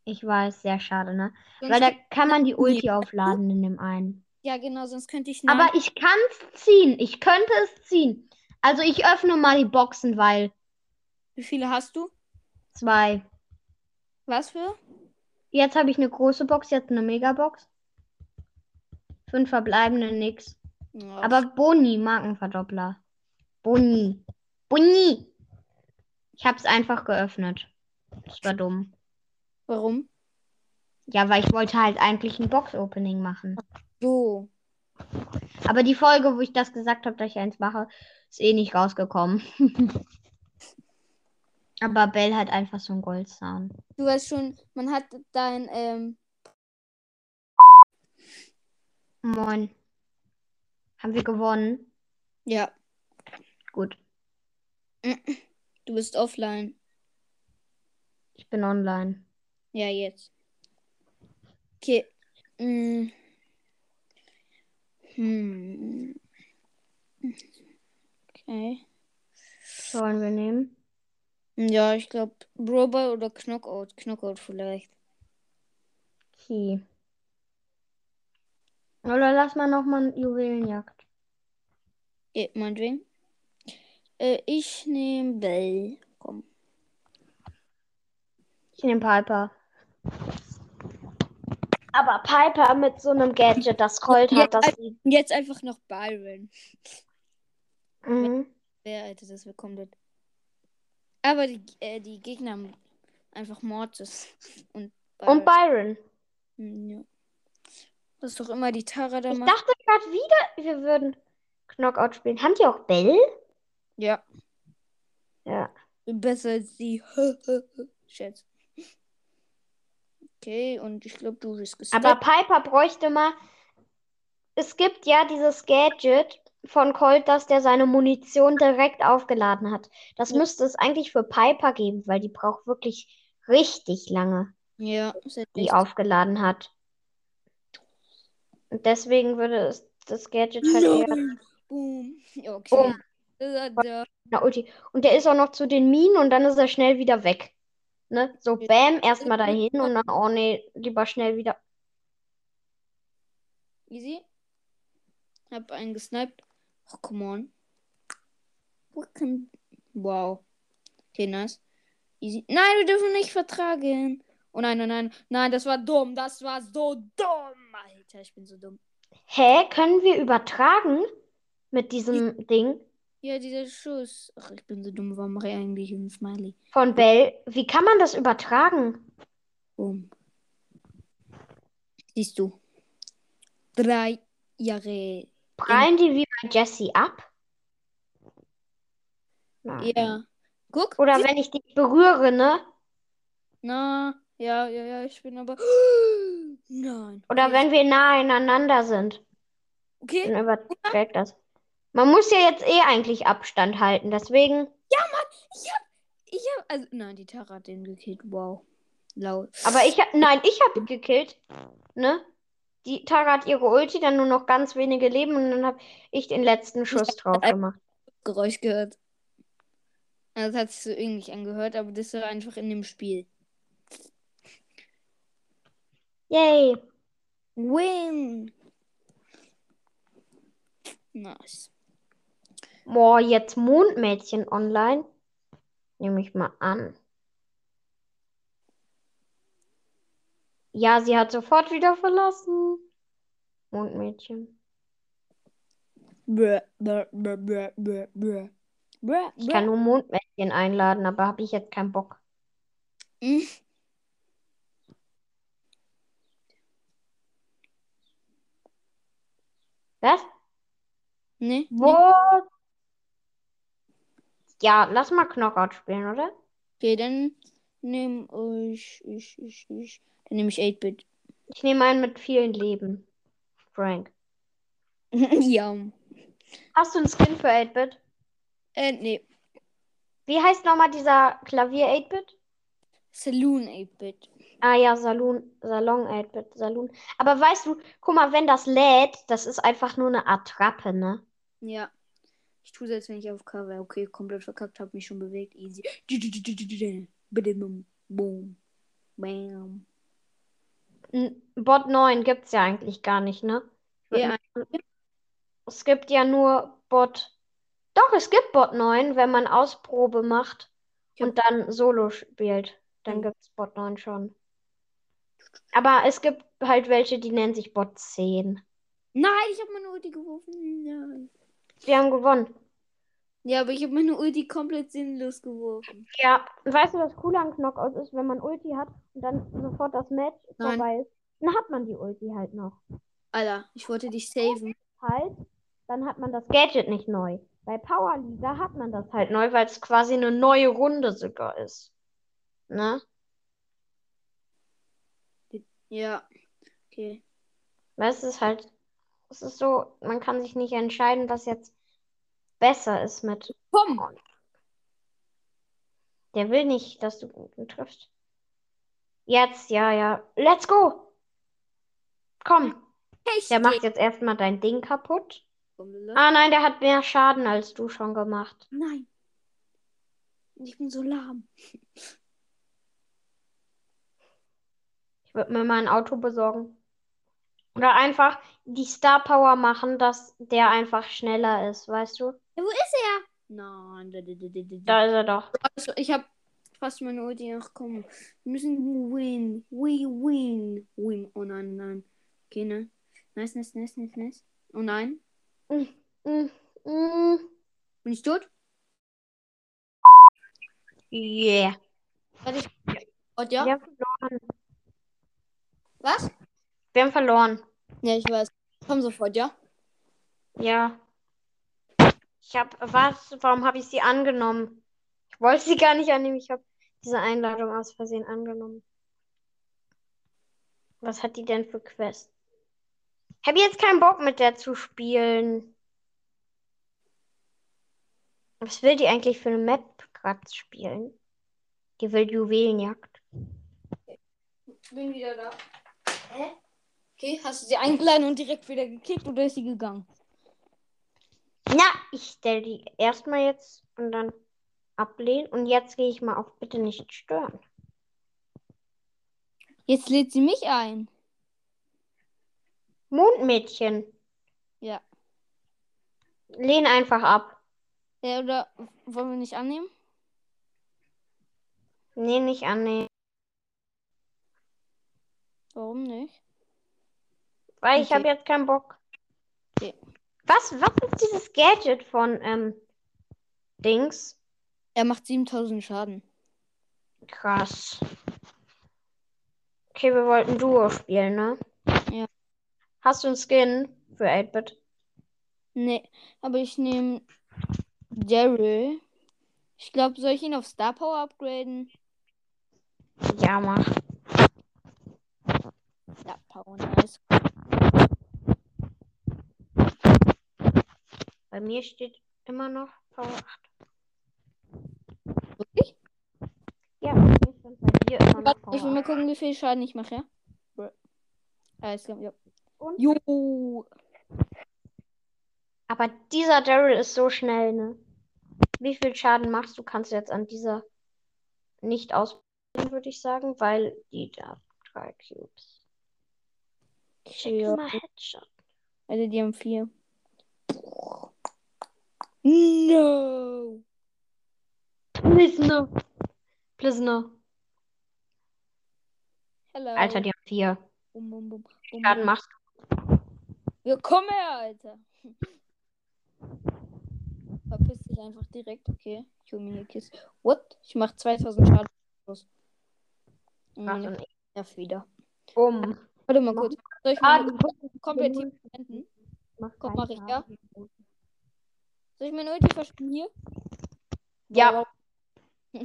S1: ich weiß, sehr schade, ne?
S2: Sonst
S1: Weil da kann man die Ulti aufladen in dem einen.
S2: ja, genau, sonst könnte ich
S1: Aber ich kann es ziehen. Ich könnte es ziehen. Also ich öffne mal die Boxen, weil
S2: Wie viele hast du?
S1: zwei.
S2: Was für?
S1: Jetzt habe ich eine große Box, jetzt eine Megabox. Fünf verbleibende nix.
S2: Ja,
S1: Aber Boni, Markenverdoppler. Boni. Boni. Ich habe es einfach geöffnet. Das war dumm.
S2: warum?
S1: Ja, weil ich wollte halt eigentlich ein Box-Opening machen.
S2: So.
S1: Aber die Folge, wo ich das gesagt habe, dass ich eins mache, ist eh nicht rausgekommen. Aber Bell hat einfach so einen Goldsound.
S2: Du weißt schon, man hat dein, ähm,
S1: Moin. Haben wir gewonnen?
S2: ja,
S1: Gut.
S2: du bist offline.
S1: Ich bin online.
S2: Ja, jetzt. Okay. Mm. Hm. Okay.
S1: Sollen wir nehmen?
S2: Ja, ich glaube, Brawl oder Knockout. Knockout vielleicht.
S1: Okay. Oder lass mal nochmal Juwelenjagd.
S2: Ja, meinetwegen. Äh, ich nehme Bell. Komm.
S1: Ich nehme Piper. Aber Piper mit so einem Gadget, das Colt hat, das.
S2: Jetzt einfach noch Byron.
S1: Mhm.
S2: Wer hätte das bekommen? Aber die, äh, die Gegner haben einfach Mortis. Und
S1: Und Byron.
S2: Hm, Ja. Das ist doch immer die Tara da
S1: Ich
S2: macht.
S1: dachte gerade wieder, wir würden Knockout spielen. Haben die auch Bell?
S2: Ja.
S1: Ja.
S2: Besser als die. Schätz. Okay, und ich glaube, du bist gestoppt.
S1: Aber Piper bräuchte mal. Es gibt ja dieses Gadget von Colt, dass der seine Munition direkt aufgeladen hat. Das
S2: Ja.
S1: müsste es eigentlich für Piper geben, weil die braucht wirklich richtig lange,
S2: ja,
S1: die aufgeladen hat. Und deswegen würde es das Gadget halt eher
S2: Boom. Okay.
S1: Boom. Na, Ulti. Und der ist auch noch zu den Minen und dann ist er schnell wieder weg. Ne? So, bam, erstmal dahin und dann, oh nee, lieber schnell wieder.
S2: Easy. Hab einen gesniped. Oh, come on. Wow. Okay, nice. Easy. Nein, wir dürfen nicht vertragen. Oh nein, nein, nein. Nein, das war dumm. Das war so dumm. Alter, ich bin so dumm.
S1: Hä, können wir übertragen mit diesem Ding
S2: Ja, dieser Schuss. Ach, ich bin so dumm. Warum mache ich eigentlich einen Smiley?
S1: von Bell? Wie kann man das übertragen?
S2: Boom. Siehst du. Drei Jahre.
S1: Prallen die wie bei Jesse ab? Nein.
S2: Ja. Guck.
S1: Oder wenn ich dich berühre, ne?
S2: Na, ja, ja, ja, ich bin aber. Nein.
S1: Oder wenn wir nah aneinander sind,
S2: Okay.
S1: dann überträgt das. Man muss ja jetzt eh eigentlich Abstand halten, deswegen.
S2: Ich hab, Ich hab, also, nein, die Tara hat den gekillt. Wow. Laut.
S1: Aber ich hab, nein, ich habe gekillt. Ne? Die Tara hat ihre Ulti, dann nur noch ganz wenige Leben und dann habe ich den letzten Schuss drauf gemacht.
S2: Geräusch gehört. Das hat sich so ähnlich angehört, aber das war einfach in dem Spiel.
S1: Yay.
S2: Win! Nice.
S1: Boah, jetzt Mondmädchen online. Nehme ich mal an. Ja, sie hat sofort wieder verlassen. Mondmädchen.
S2: Bäh, bäh, bäh, bäh, bäh, bäh. Bäh,
S1: Ich kann nur Mondmädchen einladen, aber habe ich jetzt keinen Bock.
S2: bäh.
S1: Was?
S2: Nee, nee.
S1: Ja, lass mal Knockout spielen, oder?
S2: Okay, dann nehme ich, ich, ich, ich. Dann nehme ich 8-Bit.
S1: Ich nehme einen mit vielen Leben. Frank.
S2: ja.
S1: Hast du einen Skin für 8-Bit?
S2: Äh, nee.
S1: Wie heißt nochmal dieser Klavier 8-Bit?
S2: Saloon 8-Bit.
S1: Ah ja, Salon, Salon 8-Bit, Salon. Aber weißt du, guck mal, wenn das lädt, das ist einfach nur eine Attrappe, ne?
S2: Ja. Ich tue es jetzt, wenn ich auf Cover. Okay, komplett verkackt, habe mich schon bewegt. Easy. Boom. Bam.
S1: Bot 9 gibt's ja eigentlich gar nicht, ne?
S2: Ja.
S1: Es gibt ja nur Bot. Doch, es gibt Bot 9, wenn man Ausprobe macht und dann Solo spielt. Dann
S2: Hm.
S1: gibt's Bot 9 schon. Aber es gibt halt welche, die nennen sich Bot 10.
S2: Nein, ich habe meine Ulti geworfen. Nein.
S1: Wir haben gewonnen.
S2: Ja, aber ich habe meine Ulti komplett sinnlos geworfen.
S1: Ja, weißt du, was cool an Knockout ist, wenn man Ulti hat und dann sofort das Match
S2: Nein.
S1: vorbei ist, dann hat man die Ulti halt noch.
S2: Alter, ich wollte dich saven.
S1: Halt, dann hat man das Gadget nicht neu. Bei Power Liga hat man das halt neu, weil es quasi eine neue Runde sogar ist. Ne?
S2: Ja. Okay.
S1: Weißt du, es ist halt, es ist so, man kann sich nicht entscheiden, was jetzt besser ist mit.
S2: Komm!
S1: Der will nicht, dass du ihn triffst. Jetzt, ja, ja. Let's go! Komm,
S2: Echt?
S1: der macht jetzt erstmal dein Ding kaputt. Ah nein, der hat mehr Schaden als du schon gemacht.
S2: Nein. Ich bin so lahm.
S1: Ich würde mir mal ein Auto besorgen. Oder einfach die Star Power machen, dass der einfach schneller ist, weißt du?
S2: Ja, wo ist er? Nein. Da,
S1: ist er doch.
S2: Also, ich habe fast meine Ulti. Ach komm. Wir müssen win. We win. Win. Oh nein, nein. Okay, ne? Nice, nice, nice, nice, nice. Oh nein.
S1: Mm, mm.
S2: Bin ich tot?
S1: Yeah.
S2: Und ja?
S1: Wir haben verloren.
S2: Was?
S1: Wir haben verloren.
S2: Ja, ich weiß. Komm sofort, ja?
S1: Ja. Ich habe, was? Warum habe ich sie angenommen? Ich wollte sie gar nicht annehmen. Ich habe diese Einladung aus Versehen angenommen. Was hat die denn für Quest? Ich habe jetzt keinen Bock mit der zu spielen. Was will die eigentlich für eine Map gerade spielen? Die will Juwelenjagd.
S2: Bin wieder da. Hä? Okay, hast du sie eingeladen und direkt wieder gekickt oder ist sie gegangen?
S1: Na, ich stelle die erstmal jetzt und dann ablehnen. Und jetzt gehe ich mal auf Bitte nicht stören.
S2: Jetzt lädt sie mich ein.
S1: Mondmädchen.
S2: Ja.
S1: Lehn einfach ab.
S2: Ja, oder wollen wir nicht annehmen?
S1: Nee, nicht annehmen.
S2: Warum nicht?
S1: Weil ich
S2: Okay.
S1: habe jetzt keinen Bock.
S2: Okay.
S1: Was, was ist dieses Gadget von ähm, Dings?
S2: Er macht 7000 Schaden.
S1: Krass. Okay, wir wollten Duo spielen, ne?
S2: Ja.
S1: Hast du einen Skin für 8-Bit?
S2: Nee, aber ich nehme Daryl. Ich glaube, soll ich ihn auf Star Power upgraden?
S1: Ja, mach.
S2: Star Power, nice.
S1: Bei mir steht immer noch Power 8.
S2: Wirklich?
S1: noch
S2: Warte,
S1: Power.
S2: ich will mal gucken, wie viel Schaden ich mache, ja? Alles klar, ja.
S1: Und?
S2: Jo.
S1: Aber dieser Daryl ist so schnell, ne? Wie viel Schaden machst du, kannst du jetzt an dieser nicht ausprobieren, würde ich sagen, weil die da drei Cubes. Check
S2: Ja.
S1: mal Headshot.
S2: Also die haben vier. No.
S1: Please no. Please no.
S2: Hello.
S1: Alter, die haben vier.
S2: Bum, bum, bum, bum,
S1: Schaden machst
S2: Ja, komm her, Alter. Verpiss dich einfach direkt, okay? Ich hol mir hier Kiss. What? Ich mach 2000 Schaden. Los.
S1: Du. ich.
S2: nervt wieder.
S1: Bumm.
S2: Warte mal kurz. Soll ich
S1: Ah,
S2: meine
S1: du
S2: komplett?
S1: Mach
S2: Komm, mach ich, ja? Soll ich meine Ulti verschwenden hier?
S1: Ja,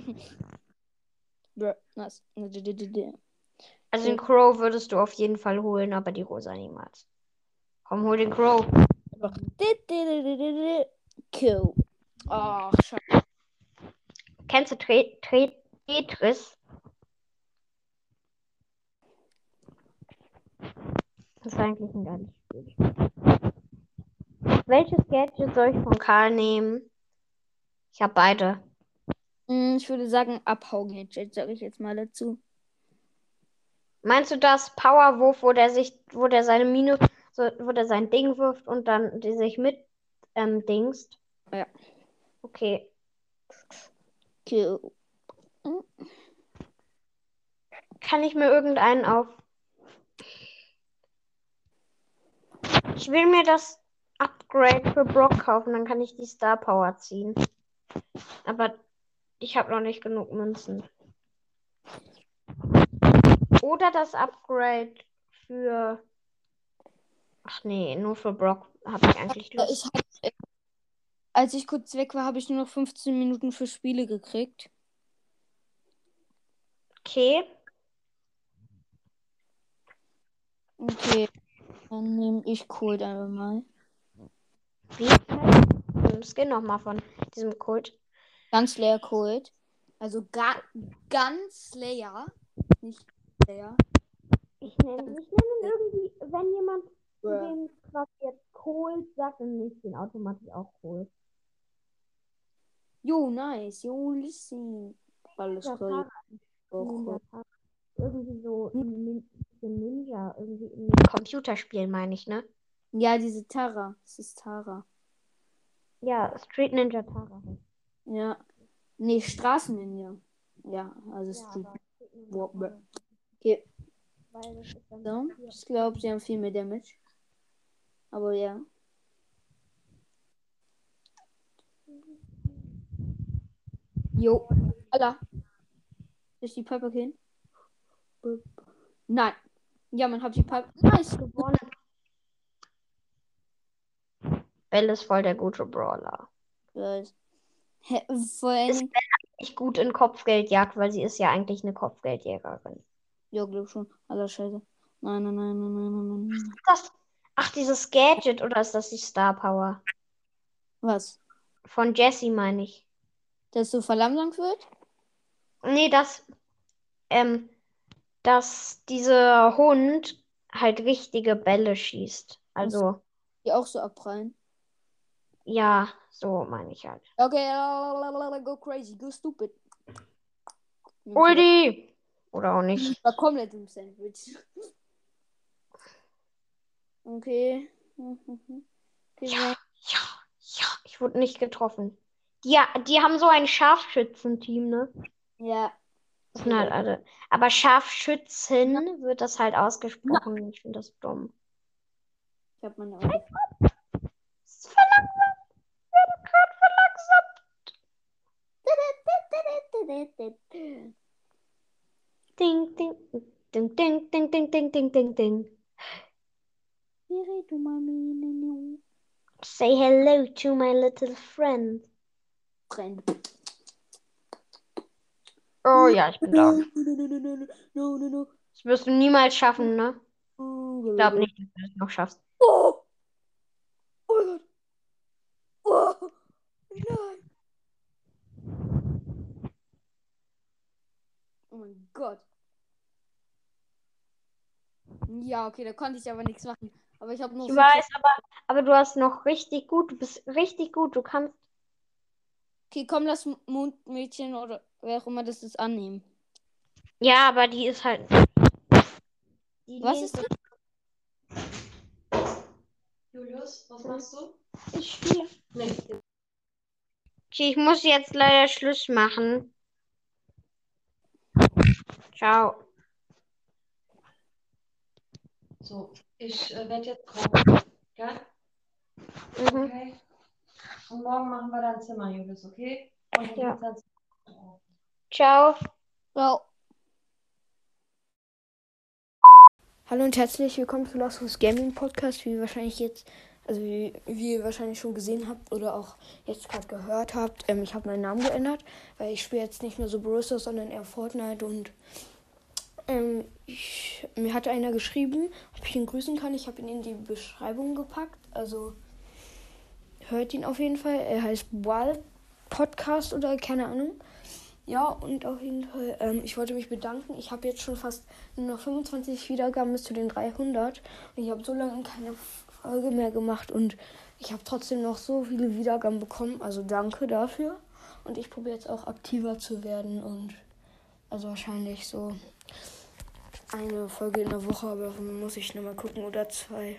S2: nice.
S1: also den Crow würdest du auf jeden Fall holen, aber die Rosa niemals. Komm, hol den Crow.
S2: Kill. Ach, scheiße.
S1: Kennst du Tre Tre Tetris? Das ist eigentlich ein geiles Spiel. Welches Gadget soll ich von Karl nehmen? Ich habe beide.
S2: Hm, Ich würde sagen, Abhau-Gadget, sage ich jetzt mal dazu.
S1: Meinst du das Powerwurf, wo der sich, wo der seine Mine, so, wo der sein Ding wirft und dann die sich mit ähm, dingst?
S2: Ja.
S1: Okay.
S2: Kill.
S1: Kann ich mir irgendeinen auf. Ich will mir das Upgrade für Brock kaufen, dann kann ich die Star Power ziehen. Aber ich habe noch nicht genug Münzen. Oder das Upgrade für. Ach nee, nur für Brock habe ich eigentlich Lust.
S2: Ich hab, äh, als ich kurz weg war, habe ich nur noch 15 Minuten für Spiele gekriegt.
S1: Okay.
S2: Okay. Dann nehme ich Cold einfach mal.
S1: Wie heißt der Skin nochmal von diesem Kult?
S2: Ganz leer Cold. Also ga ganz leer. Nicht leer.
S1: Ich nenne, ich nenne ihn irgendwie, wenn jemand den was jetzt Kohl sagt, dann nenne ich den automatisch auch Kohl.
S2: Jo, nice. Jo, listen. Alles
S1: Ja,
S2: cool. Auch
S1: Ninja
S2: cool.
S1: Irgendwie so ein Ninja, irgendwie in Computerspiel meine ich, ne?
S2: Ja, diese Tara. Das ist Tara.
S1: Ja, Street Ninja Tara.
S2: Ja. Nee, Straßenninja. Ja, also
S1: Ja,
S2: Street.
S1: Ninja
S2: bruh. Okay. So. Ich glaube, sie haben viel mehr Damage. Aber ja. Jo. Alla. Ist die Piper hin? Nein. Ja, man hat die Piper. Nice.
S1: gewonnen. Bell ist voll der gute Brawler.
S2: Nice. Hä, Vor
S1: Ist
S2: Dingen.
S1: Nicht gut in Kopfgeldjagd, weil sie ist ja eigentlich eine Kopfgeldjägerin.
S2: Ja, glaub schon. Aller Scheiße. Nein, nein, nein, nein, nein, nein, nein.
S1: Das, ach, dieses Gadget oder ist das die Star Power?
S2: Was?
S1: Von Jessie meine ich.
S2: Dass so verlangsamt wird?
S1: Nee, das, ähm, dass dieser Hund halt richtige Bälle schießt. Also,
S2: Die auch so abprallen.
S1: Ja, so meine ich halt.
S2: Okay, go crazy, go stupid.
S1: Ulti! Oder auch nicht.
S2: Ich war komplett im Sandwich. Okay. Okay,
S1: Ja, ja, ja, ich wurde nicht getroffen. Die, die haben so ein Scharfschützenteam, ne?
S2: Ja.
S1: Das sind halt alle. Aber Scharfschützen wird das halt ausgesprochen. Ich finde das dumm.
S2: Ich hab meine Augen.
S1: Es ist verlangsamt. Ich werde gerade verlangsamt. Ding, ding, ding, ding, ding, ding, ding, ding, ding, ding. Say hello to my little friend.
S2: Friend.
S1: Oh ja, ich bin da.
S2: No, no, no, no, no, no, no, no.
S1: Das wirst du niemals schaffen, ne? Ich glaube nicht, dass du das noch schaffst.
S2: Oh mein Gott! Oh! Nein! Oh mein Gott! Ja, okay, da konnte ich aber nichts machen. Aber ich habe nur
S1: Ich
S2: so
S1: weiß, aber, aber du hast noch richtig gut. Du bist richtig gut. Du kannst.
S2: Okay, komm, lass Mondmädchen oder wer auch immer das ist annehmen.
S1: Ja, aber die ist halt. Die
S2: Was ist das?
S3: Julius, was machst du?
S1: Ich spiele.
S3: Nee.
S1: Okay, ich muss jetzt leider Schluss machen. Ciao.
S3: So, ich äh, werde jetzt kommen. Gell?
S1: Mhm.
S3: Okay. Und morgen machen wir dein Zimmer, Julius, okay? Und
S1: Ja.
S3: dann.
S1: Ciao.
S2: Ciao. Hallo und herzlich willkommen zu Lost House Gaming Podcast, wie wahrscheinlich jetzt, also wie, wie ihr wahrscheinlich schon gesehen habt oder auch jetzt gerade gehört habt. Ähm, ich habe meinen Namen geändert, weil ich spiele jetzt nicht mehr so Brewster, sondern eher Fortnite und ähm, ich, mir hatte einer geschrieben, ob ich ihn grüßen kann. Ich habe ihn in die Beschreibung gepackt, also hört ihn auf jeden Fall. Er heißt Wild Podcast oder keine Ahnung. Ja, und auf jeden Fall, ähm, ich wollte mich bedanken. Ich habe jetzt schon fast nur noch 25 Wiedergaben bis zu den 300. Und ich habe so lange keine Folge mehr gemacht und ich habe trotzdem noch so viele Wiedergaben bekommen. Also danke dafür. Und ich probiere jetzt auch aktiver zu werden und also wahrscheinlich so eine Folge in der Woche, aber muss ich nochmal gucken oder zwei.